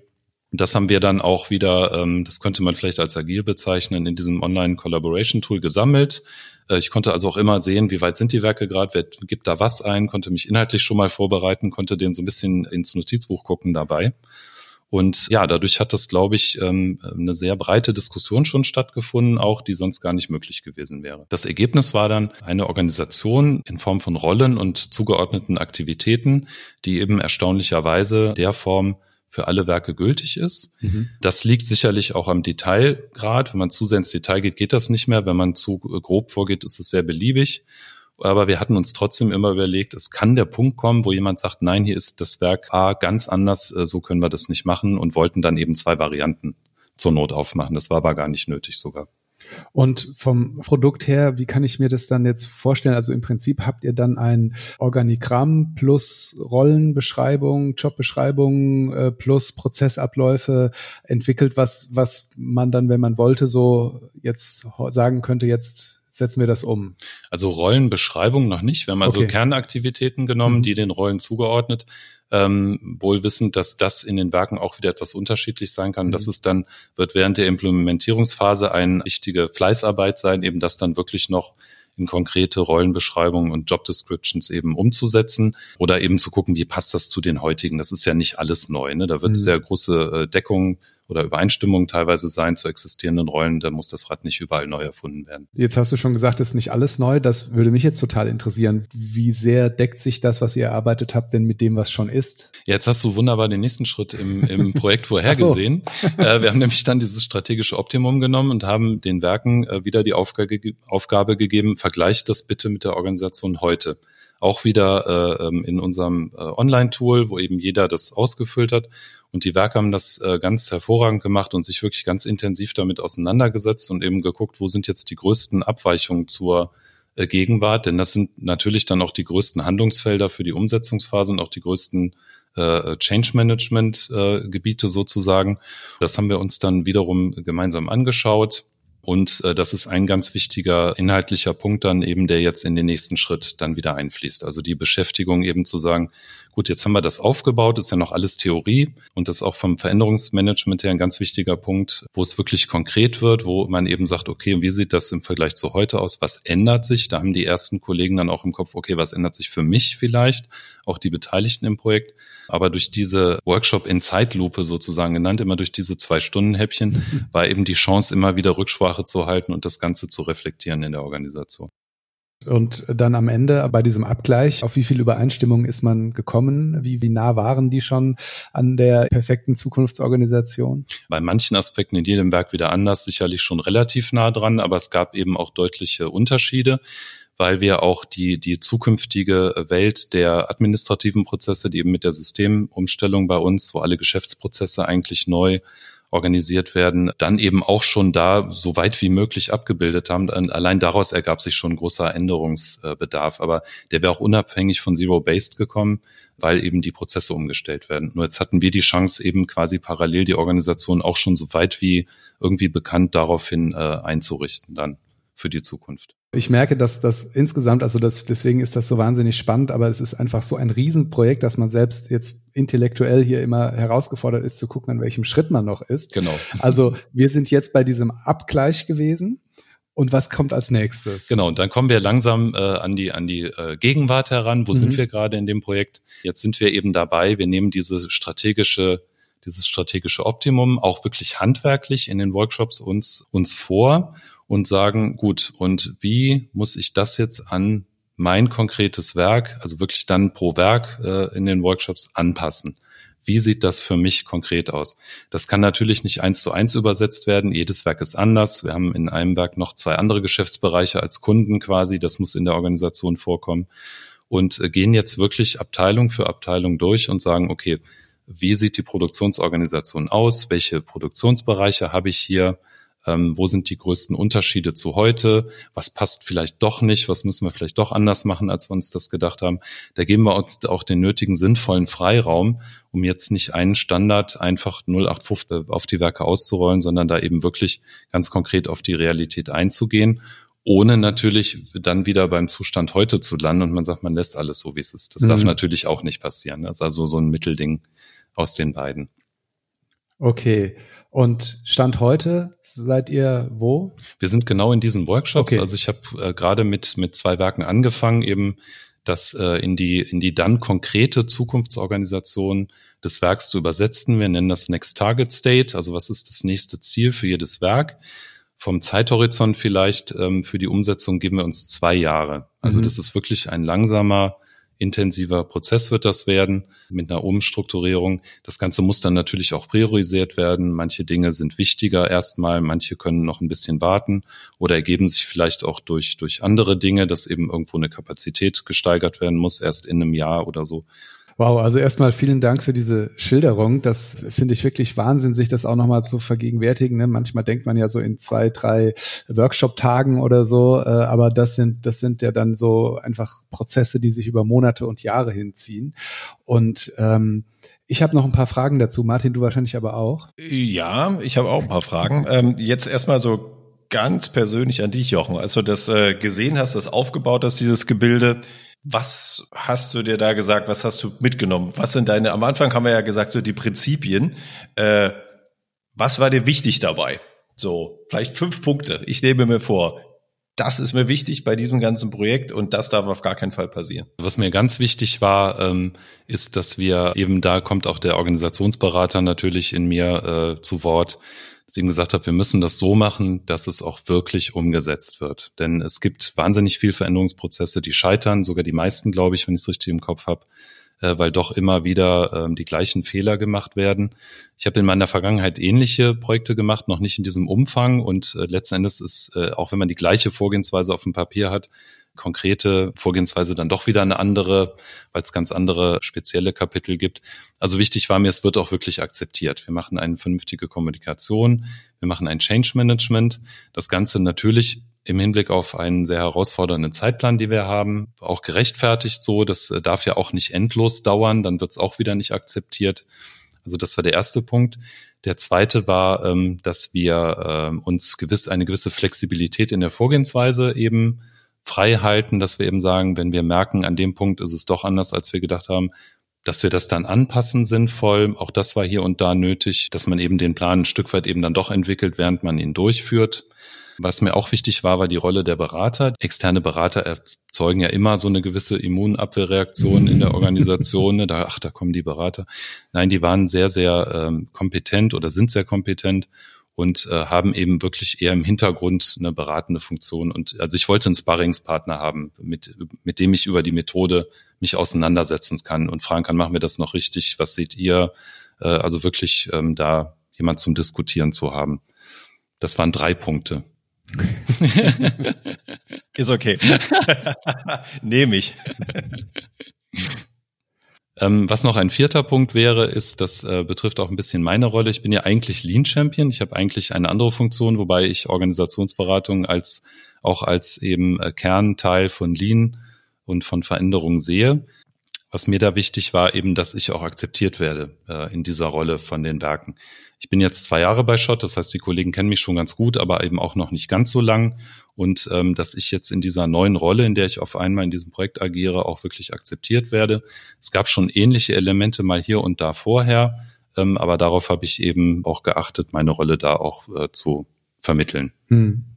Das haben wir dann auch wieder, ähm, das könnte man vielleicht als agil bezeichnen, in diesem Online-Collaboration-Tool gesammelt. Äh, ich konnte also auch immer sehen, wie weit sind die Werke gerade, wer gibt da was ein, konnte mich inhaltlich schon mal vorbereiten, konnte den so ein bisschen ins Notizbuch gucken dabei. Und ja, dadurch hat das, glaube ich, ähm, eine sehr breite Diskussion schon stattgefunden, auch die sonst gar nicht möglich gewesen wäre. Das Ergebnis war dann eine Organisation in Form von Rollen und zugeordneten Aktivitäten, die eben erstaunlicherweise der Form für alle Werke gültig ist. Mhm. Das liegt sicherlich auch am Detailgrad. Wenn man zu sehr ins Detail geht, geht das nicht mehr. Wenn man zu grob vorgeht, ist es sehr beliebig. Aber wir hatten uns trotzdem immer überlegt, es kann der Punkt kommen, wo jemand sagt, nein, hier ist das Werk A ganz anders, äh, so können wir das nicht machen und wollten dann eben zwei Varianten zur Not aufmachen. Das war aber gar nicht nötig sogar. Und vom Produkt her, wie kann ich mir das dann jetzt vorstellen? Also im Prinzip habt ihr dann ein Organigramm plus Rollenbeschreibung, Jobbeschreibung äh, plus Prozessabläufe entwickelt, was, was man dann, wenn man wollte, so jetzt sagen könnte, jetzt setzen wir das um? Also Rollenbeschreibung noch nicht. Wir haben also okay. Kernaktivitäten genommen, mhm. die den Rollen zugeordnet, ähm, wohl wissend, dass das in den Werken auch wieder etwas unterschiedlich sein kann. Mhm. Das ist dann, wird während der Implementierungsphase eine wichtige Fleißarbeit sein, eben das dann wirklich noch in konkrete Rollenbeschreibungen und Job Descriptions eben umzusetzen oder eben zu gucken, wie passt das zu den heutigen. Das ist ja nicht alles neu. Ne? Da wird mhm. sehr große äh, Deckung oder Übereinstimmung teilweise sein zu existierenden Rollen, da muss das Rad nicht überall neu erfunden werden. Jetzt hast du schon gesagt, es ist nicht alles neu. Das würde mich jetzt total interessieren. Wie sehr deckt sich das, was ihr erarbeitet habt, denn mit dem, was schon ist? Jetzt hast du wunderbar den nächsten Schritt im, im Projekt vorhergesehen. so. äh, wir haben nämlich dann dieses strategische Optimum genommen und haben den Werken äh, wieder die Aufgabe, Aufgabe gegeben, vergleicht das bitte mit der Organisation heute auch wieder äh, ähm, in unserem äh, Online-Tool, wo eben jeder das ausgefüllt hat. Und die Werke haben das äh, ganz hervorragend gemacht und sich wirklich ganz intensiv damit auseinandergesetzt und eben geguckt, wo sind jetzt die größten Abweichungen zur äh, Gegenwart. Denn das sind natürlich dann auch die größten Handlungsfelder für die Umsetzungsphase und auch die größten äh, Change Management äh, Gebiete sozusagen. Das haben wir uns dann wiederum gemeinsam angeschaut und äh, das ist ein ganz wichtiger inhaltlicher Punkt dann eben, der jetzt in den nächsten Schritt dann wieder einfließt. Also die Beschäftigung eben zu sagen, gut, jetzt haben wir das aufgebaut, ist ja noch alles Theorie und das ist auch vom Veränderungsmanagement her ein ganz wichtiger Punkt, wo es wirklich konkret wird, wo man eben sagt, okay, wie sieht das im Vergleich zu heute aus? Was ändert sich? Da haben die ersten Kollegen dann auch im Kopf, okay, was ändert sich für mich vielleicht? Auch die Beteiligten im Projekt. Aber durch diese Workshop in Zeitlupe sozusagen genannt, immer durch diese zwei Stunden Häppchen, war eben die Chance, immer wieder Rücksprache zu halten und das Ganze zu reflektieren in der Organisation. Und dann am Ende bei diesem Abgleich, auf wie viel Übereinstimmung ist man gekommen? Wie, wie nah waren die schon an der perfekten Zukunftsorganisation? Bei manchen Aspekten in jedem Werk wieder anders, sicherlich schon relativ nah dran, aber es gab eben auch deutliche Unterschiede weil wir auch die, die zukünftige Welt der administrativen Prozesse, die eben mit der Systemumstellung bei uns, wo alle Geschäftsprozesse eigentlich neu organisiert werden, dann eben auch schon da so weit wie möglich abgebildet haben. Allein daraus ergab sich schon ein großer Änderungsbedarf. Aber der wäre auch unabhängig von Zero-Based gekommen, weil eben die Prozesse umgestellt werden. Nur jetzt hatten wir die Chance, eben quasi parallel die Organisation auch schon so weit wie irgendwie bekannt daraufhin äh, einzurichten dann für die Zukunft. Ich merke, dass das insgesamt, also das, deswegen ist das so wahnsinnig spannend, aber es ist einfach so ein Riesenprojekt, dass man selbst jetzt intellektuell hier immer herausgefordert ist, zu gucken, an welchem Schritt man noch ist. Genau. Also wir sind jetzt bei diesem Abgleich gewesen. Und was kommt als nächstes? Genau, und dann kommen wir langsam äh, an die, an die äh, Gegenwart heran. Wo mhm. sind wir gerade in dem Projekt? Jetzt sind wir eben dabei. Wir nehmen diese strategische, dieses strategische Optimum auch wirklich handwerklich in den Workshops uns, uns vor und sagen, gut, und wie muss ich das jetzt an mein konkretes Werk, also wirklich dann pro Werk äh, in den Workshops anpassen? Wie sieht das für mich konkret aus? Das kann natürlich nicht eins zu eins übersetzt werden. Jedes Werk ist anders. Wir haben in einem Werk noch zwei andere Geschäftsbereiche als Kunden quasi. Das muss in der Organisation vorkommen. Und äh, gehen jetzt wirklich Abteilung für Abteilung durch und sagen, okay, wie sieht die Produktionsorganisation aus? Welche Produktionsbereiche habe ich hier? Ähm, wo sind die größten Unterschiede zu heute? Was passt vielleicht doch nicht? Was müssen wir vielleicht doch anders machen, als wir uns das gedacht haben? Da geben wir uns auch den nötigen sinnvollen Freiraum, um jetzt nicht einen Standard einfach 0815 auf die Werke auszurollen, sondern da eben wirklich ganz konkret auf die Realität einzugehen ohne natürlich dann wieder beim Zustand heute zu landen und man sagt, man lässt alles so, wie es ist. Das mhm. darf natürlich auch nicht passieren. Das ist also so ein Mittelding aus den beiden. Okay. Und Stand heute seid ihr wo? Wir sind genau in diesen Workshops. Okay. Also ich habe äh, gerade mit mit zwei Werken angefangen, eben das äh, in die in die dann konkrete Zukunftsorganisation des Werks zu übersetzen. Wir nennen das Next Target State. Also was ist das nächste Ziel für jedes Werk? Vom Zeithorizont vielleicht ähm, für die Umsetzung geben wir uns zwei Jahre. Also mhm. das ist wirklich ein langsamer intensiver Prozess wird das werden mit einer Umstrukturierung. Das Ganze muss dann natürlich auch priorisiert werden. Manche Dinge sind wichtiger erstmal, manche können noch ein bisschen warten oder ergeben sich vielleicht auch durch, durch andere Dinge, dass eben irgendwo eine Kapazität gesteigert werden muss, erst in einem Jahr oder so. Wow, also erstmal vielen Dank für diese Schilderung. Das finde ich wirklich Wahnsinn, sich das auch nochmal zu vergegenwärtigen. Ne? Manchmal denkt man ja so in zwei, drei Workshop-Tagen oder so, äh, aber das sind, das sind ja dann so einfach Prozesse, die sich über Monate und Jahre hinziehen. Und ähm, ich habe noch ein paar Fragen dazu. Martin, du wahrscheinlich aber auch. Ja, ich habe auch ein paar Fragen. Ähm, jetzt erstmal so ganz persönlich an dich, Jochen. Als du das äh, gesehen hast, das aufgebaut hast, dieses Gebilde, was hast du dir da gesagt? Was hast du mitgenommen? Was sind deine, am Anfang haben wir ja gesagt, so die Prinzipien. Äh, was war dir wichtig dabei? So, vielleicht fünf Punkte. Ich nehme mir vor, das ist mir wichtig bei diesem ganzen Projekt und das darf auf gar keinen Fall passieren. Was mir ganz wichtig war, ähm, ist, dass wir eben da kommt auch der Organisationsberater natürlich in mir äh, zu Wort, dass ich ihm gesagt habe, wir müssen das so machen, dass es auch wirklich umgesetzt wird. Denn es gibt wahnsinnig viel Veränderungsprozesse, die scheitern, sogar die meisten, glaube ich, wenn ich es richtig im Kopf habe, äh, weil doch immer wieder ähm, die gleichen Fehler gemacht werden. Ich habe in meiner Vergangenheit ähnliche Projekte gemacht, noch nicht in diesem Umfang. Und äh, letzten Endes ist, äh, auch wenn man die gleiche Vorgehensweise auf dem Papier hat, konkrete Vorgehensweise dann doch wieder eine andere, weil es ganz andere spezielle Kapitel gibt. Also wichtig war mir, es wird auch wirklich akzeptiert. Wir machen eine vernünftige Kommunikation, wir machen ein Change Management. Das Ganze natürlich im Hinblick auf einen sehr herausfordernden Zeitplan, die wir haben, auch gerechtfertigt so. Das äh, darf ja auch nicht endlos dauern, dann wird es auch wieder nicht akzeptiert. Also das war der erste Punkt. Der zweite war, ähm, dass wir ähm, uns gewiss eine gewisse Flexibilität in der Vorgehensweise eben frei halten, dass wir eben sagen, wenn wir merken, an dem Punkt ist es doch anders, als wir gedacht haben, dass wir das dann anpassen sinnvoll. Auch das war hier und da nötig, dass man eben den Plan ein Stück weit eben dann doch entwickelt, während man ihn durchführt. Was mir auch wichtig war, war die Rolle der Berater. Externe Berater erzeugen ja immer so eine gewisse Immunabwehrreaktion in der Organisation. Ne? Da, ach, da kommen die Berater. Nein, die waren sehr, sehr ähm, kompetent oder sind sehr kompetent und äh, haben eben wirklich eher im Hintergrund eine beratende Funktion. Und also ich wollte einen Sparringspartner haben, mit, mit dem ich über die Methode mich auseinandersetzen kann und fragen kann, machen wir das noch richtig? Was seht ihr? Äh, also wirklich ähm, da jemand zum Diskutieren zu haben. Das waren drei Punkte. Ist okay. Nehme ich. Ähm, was noch ein vierter Punkt wäre, ist, das äh, betrifft auch ein bisschen meine Rolle. Ich bin ja eigentlich Lean Champion. Ich habe eigentlich eine andere Funktion, wobei ich Organisationsberatung als auch als eben äh, Kernteil von Lean und von Veränderungen sehe. Was mir da wichtig war, eben, dass ich auch akzeptiert werde äh, in dieser Rolle von den Werken. Ich bin jetzt zwei Jahre bei Schott, das heißt, die Kollegen kennen mich schon ganz gut, aber eben auch noch nicht ganz so lang. Und ähm, dass ich jetzt in dieser neuen Rolle, in der ich auf einmal in diesem Projekt agiere, auch wirklich akzeptiert werde. Es gab schon ähnliche Elemente mal hier und da vorher, ähm, aber darauf habe ich eben auch geachtet, meine Rolle da auch äh, zu vermitteln. Hm.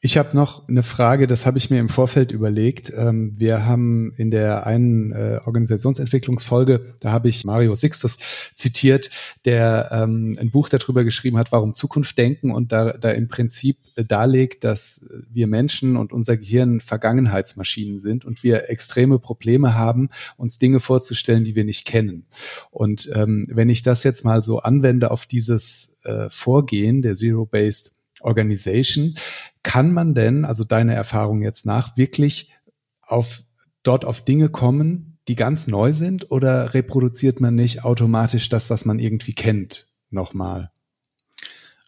Ich habe noch eine Frage, das habe ich mir im Vorfeld überlegt. Ähm, wir haben in der einen äh, Organisationsentwicklungsfolge, da habe ich Mario Sixtus zitiert, der ähm, ein Buch darüber geschrieben hat, warum Zukunft denken und da, da im Prinzip äh, darlegt, dass wir Menschen und unser Gehirn Vergangenheitsmaschinen sind und wir extreme Probleme haben, uns Dinge vorzustellen, die wir nicht kennen. Und ähm, wenn ich das jetzt mal so anwende auf dieses äh, Vorgehen der Zero-Based Organization. Kann man denn, also deine Erfahrung jetzt nach, wirklich auf, dort auf Dinge kommen, die ganz neu sind oder reproduziert man nicht automatisch das, was man irgendwie kennt, nochmal?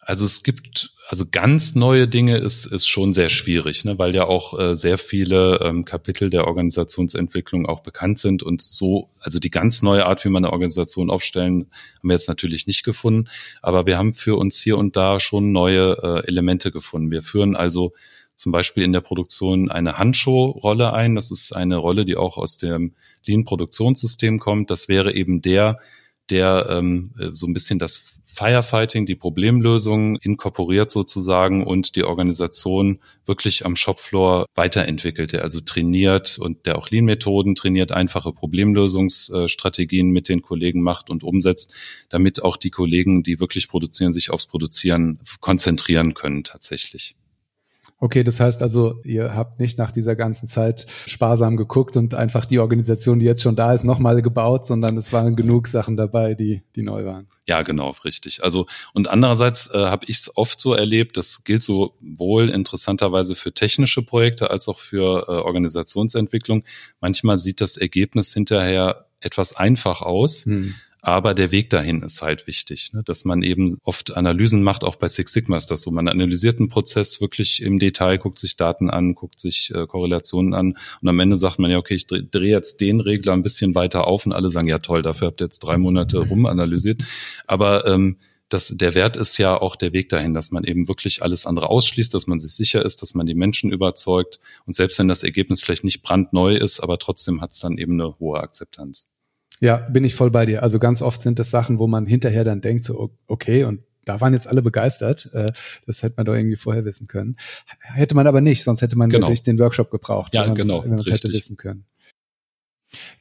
Also es gibt, also ganz neue Dinge ist, ist schon sehr schwierig, ne, weil ja auch äh, sehr viele ähm, Kapitel der Organisationsentwicklung auch bekannt sind und so, also die ganz neue Art, wie man eine Organisation aufstellen, haben wir jetzt natürlich nicht gefunden, aber wir haben für uns hier und da schon neue äh, Elemente gefunden. Wir führen also zum Beispiel in der Produktion eine Handschuhrolle ein. Das ist eine Rolle, die auch aus dem Lean-Produktionssystem kommt. Das wäre eben der, der ähm, so ein bisschen das Firefighting, die Problemlösung inkorporiert sozusagen und die Organisation wirklich am Shopfloor weiterentwickelt, der also trainiert und der auch Lean-Methoden trainiert, einfache Problemlösungsstrategien mit den Kollegen macht und umsetzt, damit auch die Kollegen, die wirklich produzieren, sich aufs Produzieren konzentrieren können tatsächlich. Okay, das heißt also, ihr habt nicht nach dieser ganzen Zeit sparsam geguckt und einfach die Organisation, die jetzt schon da ist, nochmal gebaut, sondern es waren genug Sachen dabei, die, die neu waren. Ja, genau, richtig. Also und andererseits äh, habe ich es oft so erlebt, das gilt sowohl interessanterweise für technische Projekte als auch für äh, Organisationsentwicklung. Manchmal sieht das Ergebnis hinterher etwas einfach aus. Hm aber der Weg dahin ist halt wichtig, ne? dass man eben oft Analysen macht, auch bei Six Sigma ist das so. Man analysiert einen Prozess wirklich im Detail, guckt sich Daten an, guckt sich äh, Korrelationen an und am Ende sagt man ja, okay, ich drehe dreh jetzt den Regler ein bisschen weiter auf und alle sagen, ja toll, dafür habt ihr jetzt drei Monate rumanalysiert. Aber ähm, das, der Wert ist ja auch der Weg dahin, dass man eben wirklich alles andere ausschließt, dass man sich sicher ist, dass man die Menschen überzeugt und selbst wenn das Ergebnis vielleicht nicht brandneu ist, aber trotzdem hat es dann eben eine hohe Akzeptanz. Ja, bin ich voll bei dir. Also ganz oft sind das Sachen, wo man hinterher dann denkt, so, okay, und da waren jetzt alle begeistert. Äh, das hätte man doch irgendwie vorher wissen können. Hätte man aber nicht, sonst hätte man genau. wirklich den Workshop gebraucht, ja, genau, wenn man es hätte wissen können.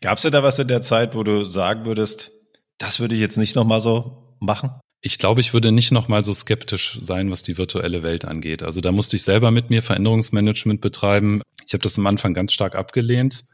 Gab es da was in der Zeit, wo du sagen würdest, das würde ich jetzt nicht nochmal so machen? Ich glaube, ich würde nicht nochmal so skeptisch sein, was die virtuelle Welt angeht. Also da musste ich selber mit mir Veränderungsmanagement betreiben. Ich habe das am Anfang ganz stark abgelehnt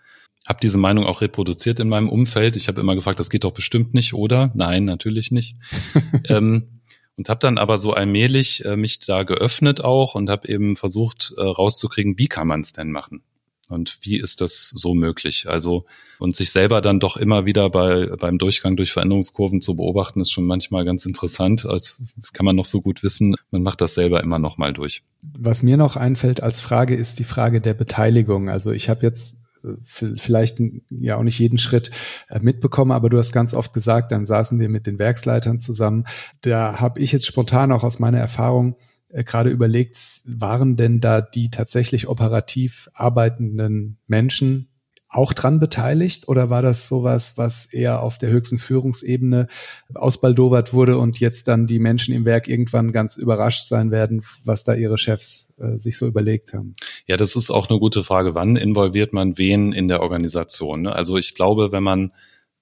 habe diese Meinung auch reproduziert in meinem Umfeld. Ich habe immer gefragt, das geht doch bestimmt nicht, oder? Nein, natürlich nicht. ähm, und habe dann aber so allmählich äh, mich da geöffnet auch und habe eben versucht äh, rauszukriegen, wie kann man es denn machen? Und wie ist das so möglich? Also, und sich selber dann doch immer wieder bei, beim Durchgang durch Veränderungskurven zu beobachten, ist schon manchmal ganz interessant. Als kann man noch so gut wissen, man macht das selber immer noch mal durch. Was mir noch einfällt als Frage ist die Frage der Beteiligung. Also ich habe jetzt vielleicht ja auch nicht jeden Schritt äh, mitbekommen, aber du hast ganz oft gesagt, dann saßen wir mit den Werksleitern zusammen. Da habe ich jetzt spontan auch aus meiner Erfahrung äh, gerade überlegt, waren denn da die tatsächlich operativ arbeitenden Menschen auch dran beteiligt oder war das sowas, was eher auf der höchsten Führungsebene ausbaldowert wurde und jetzt dann die Menschen im Werk irgendwann ganz überrascht sein werden, was da ihre Chefs äh, sich so überlegt haben? Ja, das ist auch eine gute Frage. Wann involviert man wen in der Organisation? Ne? Also ich glaube, wenn man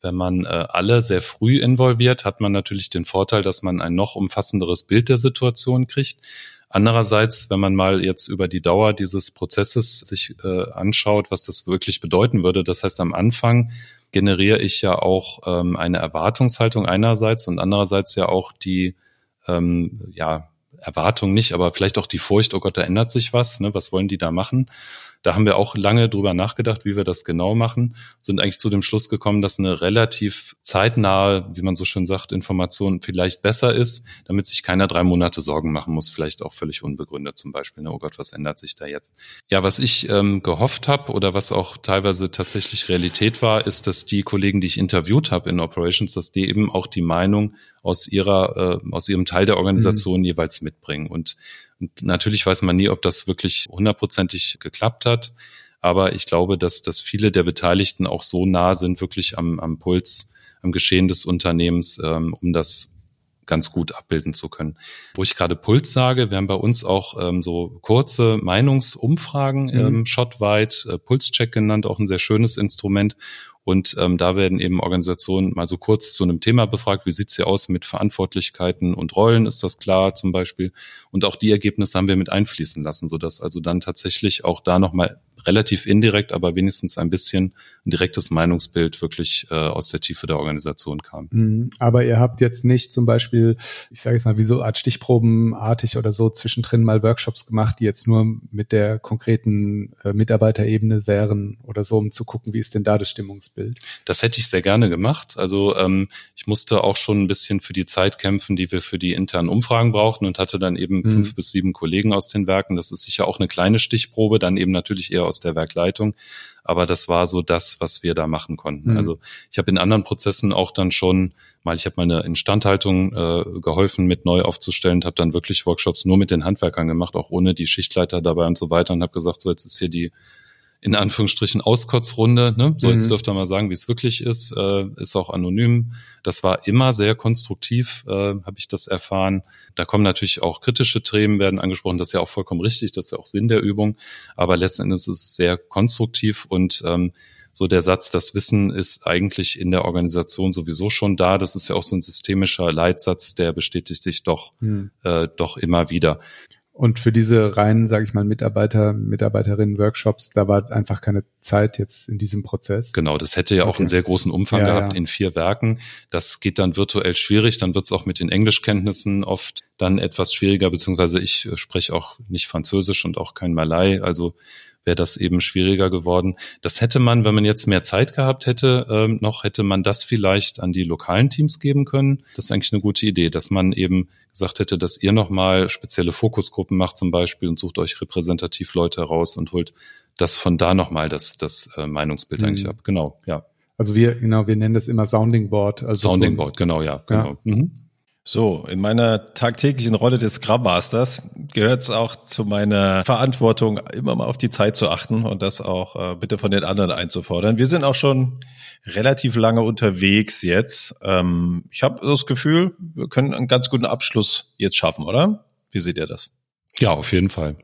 wenn man äh, alle sehr früh involviert, hat man natürlich den Vorteil, dass man ein noch umfassenderes Bild der Situation kriegt. Andererseits, wenn man mal jetzt über die Dauer dieses Prozesses sich äh, anschaut, was das wirklich bedeuten würde, das heißt am Anfang generiere ich ja auch ähm, eine Erwartungshaltung einerseits und andererseits ja auch die ähm, ja, Erwartung nicht, aber vielleicht auch die Furcht, oh Gott, da ändert sich was, ne, was wollen die da machen? Da haben wir auch lange drüber nachgedacht, wie wir das genau machen, sind eigentlich zu dem Schluss gekommen, dass eine relativ zeitnahe, wie man so schön sagt, Information vielleicht besser ist, damit sich keiner drei Monate Sorgen machen muss, vielleicht auch völlig unbegründet zum Beispiel. Ne? Oh Gott, was ändert sich da jetzt? Ja, was ich ähm, gehofft habe oder was auch teilweise tatsächlich Realität war, ist, dass die Kollegen, die ich interviewt habe in Operations, dass die eben auch die Meinung aus ihrer, äh, aus ihrem Teil der Organisation mhm. jeweils mitbringen. Und und natürlich weiß man nie, ob das wirklich hundertprozentig geklappt hat. Aber ich glaube, dass, dass viele der Beteiligten auch so nah sind, wirklich am, am Puls, am Geschehen des Unternehmens, ähm, um das ganz gut abbilden zu können. Wo ich gerade Puls sage, wir haben bei uns auch ähm, so kurze Meinungsumfragen mhm. ähm, shotweit, äh, Pulscheck genannt, auch ein sehr schönes Instrument, und ähm, da werden eben Organisationen mal so kurz zu einem Thema befragt, wie sieht's hier aus mit Verantwortlichkeiten und Rollen, ist das klar zum Beispiel. Und auch die Ergebnisse haben wir mit einfließen lassen, sodass also dann tatsächlich auch da nochmal relativ indirekt, aber wenigstens ein bisschen ein direktes Meinungsbild wirklich äh, aus der Tiefe der Organisation kam. Mhm. Aber ihr habt jetzt nicht zum Beispiel, ich sage jetzt mal, wie so Art Stichprobenartig oder so zwischendrin mal Workshops gemacht, die jetzt nur mit der konkreten äh, Mitarbeiterebene wären oder so, um zu gucken, wie ist denn da das Stimmungsbild? Das hätte ich sehr gerne gemacht. Also ähm, ich musste auch schon ein bisschen für die Zeit kämpfen, die wir für die internen Umfragen brauchten und hatte dann eben mhm. fünf bis sieben Kollegen aus den Werken. Das ist sicher auch eine kleine Stichprobe, dann eben natürlich eher aus der Werkleitung aber das war so das, was wir da machen konnten. Mhm. Also ich habe in anderen Prozessen auch dann schon mal, ich habe meine Instandhaltung äh, geholfen, mit neu aufzustellen, habe dann wirklich Workshops nur mit den Handwerkern gemacht, auch ohne die Schichtleiter dabei und so weiter und habe gesagt, so jetzt ist hier die in Anführungsstrichen Auskotzrunde, ne? so jetzt mhm. dürft ihr mal sagen, wie es wirklich ist, äh, ist auch anonym. Das war immer sehr konstruktiv, äh, habe ich das erfahren. Da kommen natürlich auch kritische Themen werden angesprochen, das ist ja auch vollkommen richtig, das ist ja auch Sinn der Übung, aber letzten Endes ist es sehr konstruktiv und ähm, so der Satz, das Wissen ist eigentlich in der Organisation sowieso schon da. Das ist ja auch so ein systemischer Leitsatz, der bestätigt sich doch, hm. äh, doch immer wieder. Und für diese reinen, sage ich mal, Mitarbeiter, Mitarbeiterinnen, Workshops, da war einfach keine Zeit jetzt in diesem Prozess. Genau, das hätte ja okay. auch einen sehr großen Umfang ja, gehabt ja. in vier Werken. Das geht dann virtuell schwierig. Dann wird es auch mit den Englischkenntnissen oft dann etwas schwieriger, beziehungsweise ich spreche auch nicht Französisch und auch kein Malai. Also wäre das eben schwieriger geworden. Das hätte man, wenn man jetzt mehr Zeit gehabt hätte, ähm, noch hätte man das vielleicht an die lokalen Teams geben können. Das ist eigentlich eine gute Idee, dass man eben gesagt hätte, dass ihr nochmal spezielle Fokusgruppen macht zum Beispiel und sucht euch repräsentativ Leute heraus und holt das von da nochmal das, das äh, Meinungsbild mhm. eigentlich ab. Genau, ja. Also wir, genau, wir nennen das immer Sounding Board. Also Sounding so Board, genau, ja, genau. Ja. Mhm. So, in meiner tagtäglichen Rolle des Scrum Masters gehört es auch zu meiner Verantwortung, immer mal auf die Zeit zu achten und das auch äh, bitte von den anderen einzufordern. Wir sind auch schon relativ lange unterwegs jetzt. Ähm, ich habe das Gefühl, wir können einen ganz guten Abschluss jetzt schaffen, oder? Wie seht ihr das? Ja, auf jeden Fall.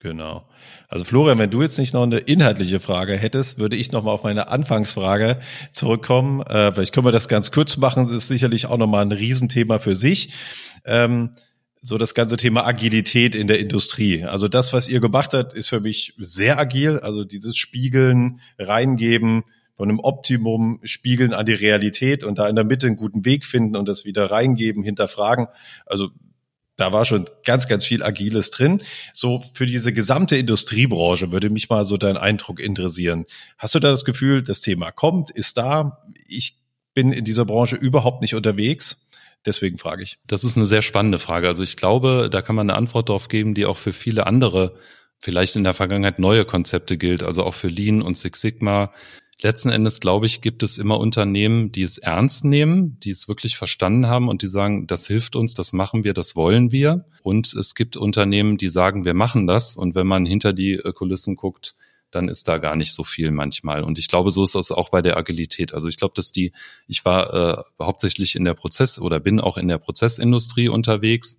Genau. Also Florian, wenn du jetzt nicht noch eine inhaltliche Frage hättest, würde ich noch mal auf meine Anfangsfrage zurückkommen. Äh, vielleicht können wir das ganz kurz machen. Das ist sicherlich auch noch mal ein Riesenthema für sich. Ähm, so das ganze Thema Agilität in der Industrie. Also das, was ihr gemacht habt, ist für mich sehr agil. Also dieses Spiegeln, reingeben, von einem Optimum spiegeln an die Realität und da in der Mitte einen guten Weg finden und das wieder reingeben, hinterfragen. Also da war schon ganz, ganz viel Agiles drin. So für diese gesamte Industriebranche würde mich mal so dein Eindruck interessieren. Hast du da das Gefühl, das Thema kommt, ist da? Ich bin in dieser Branche überhaupt nicht unterwegs. Deswegen frage ich. Das ist eine sehr spannende Frage. Also ich glaube, da kann man eine Antwort darauf geben, die auch für viele andere, vielleicht in der Vergangenheit neue Konzepte gilt. Also auch für Lean und Six Sigma letzten Endes, glaube ich, gibt es immer Unternehmen, die es ernst nehmen, die es wirklich verstanden haben und die sagen, das hilft uns, das machen wir, das wollen wir. Und es gibt Unternehmen, die sagen, wir machen das. Und wenn man hinter die Kulissen guckt, dann ist da gar nicht so viel manchmal. Und ich glaube, so ist das auch bei der Agilität. Also ich glaube, dass die, ich war äh, hauptsächlich in der Prozess oder bin auch in der Prozessindustrie unterwegs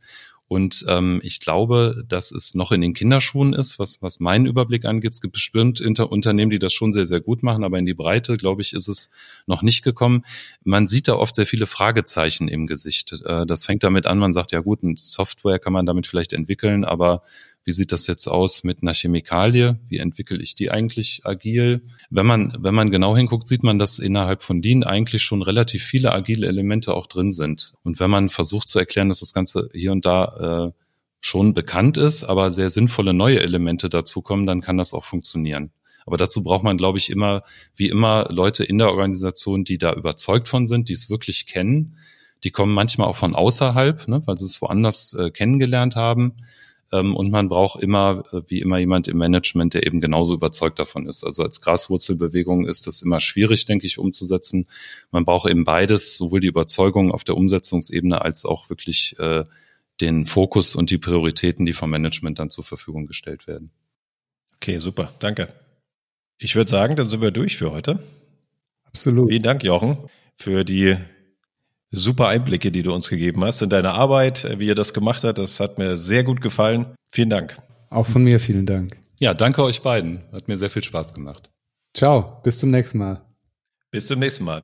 und ähm, ich glaube, dass es noch in den Kinderschuhen ist, was, was meinen Überblick angibt. Es gibt bestimmt Inter Unternehmen, die das schon sehr, sehr gut machen, aber in die Breite, glaube ich, ist es noch nicht gekommen. Man sieht da oft sehr viele Fragezeichen im Gesicht. Äh, das fängt damit an, man sagt, ja gut, ein Software kann man damit vielleicht entwickeln, aber wie sieht das jetzt aus mit einer Chemikalie? Wie entwickle ich die eigentlich agil? Wenn man, wenn man genau hinguckt, sieht man, dass innerhalb von Lean eigentlich schon relativ viele agile Elemente auch drin sind. Und wenn man versucht zu erklären, dass das Ganze hier und da äh, schon bekannt ist, aber sehr sinnvolle neue Elemente dazukommen, dann kann das auch funktionieren. Aber dazu braucht man, glaube ich, immer, wie immer, Leute in der Organisation, die da überzeugt von sind, die es wirklich kennen. Die kommen manchmal auch von außerhalb, ne, weil sie es woanders äh, kennengelernt haben. Ähm, und man braucht immer, äh, wie immer, jemand im Management, der eben genauso überzeugt davon ist. Also als Graswurzelbewegung ist das immer schwierig, denke ich, umzusetzen. Man braucht eben beides, sowohl die Überzeugung auf der Umsetzungsebene als auch wirklich äh, den Fokus und die Prioritäten, die vom Management dann zur Verfügung gestellt werden. Okay, super. Danke. Ich würde sagen, dann sind wir durch für heute. Absolut. Vielen Dank, Jochen, für die super Einblicke, die du uns gegeben hast in deine Arbeit, wie ihr das gemacht habt. Das hat mir sehr gut gefallen. Vielen Dank. Auch von mir vielen Dank. Ja, danke euch beiden. Hat mir sehr viel Spaß gemacht. Ciao, bis zum nächsten Mal. Bis zum nächsten Mal.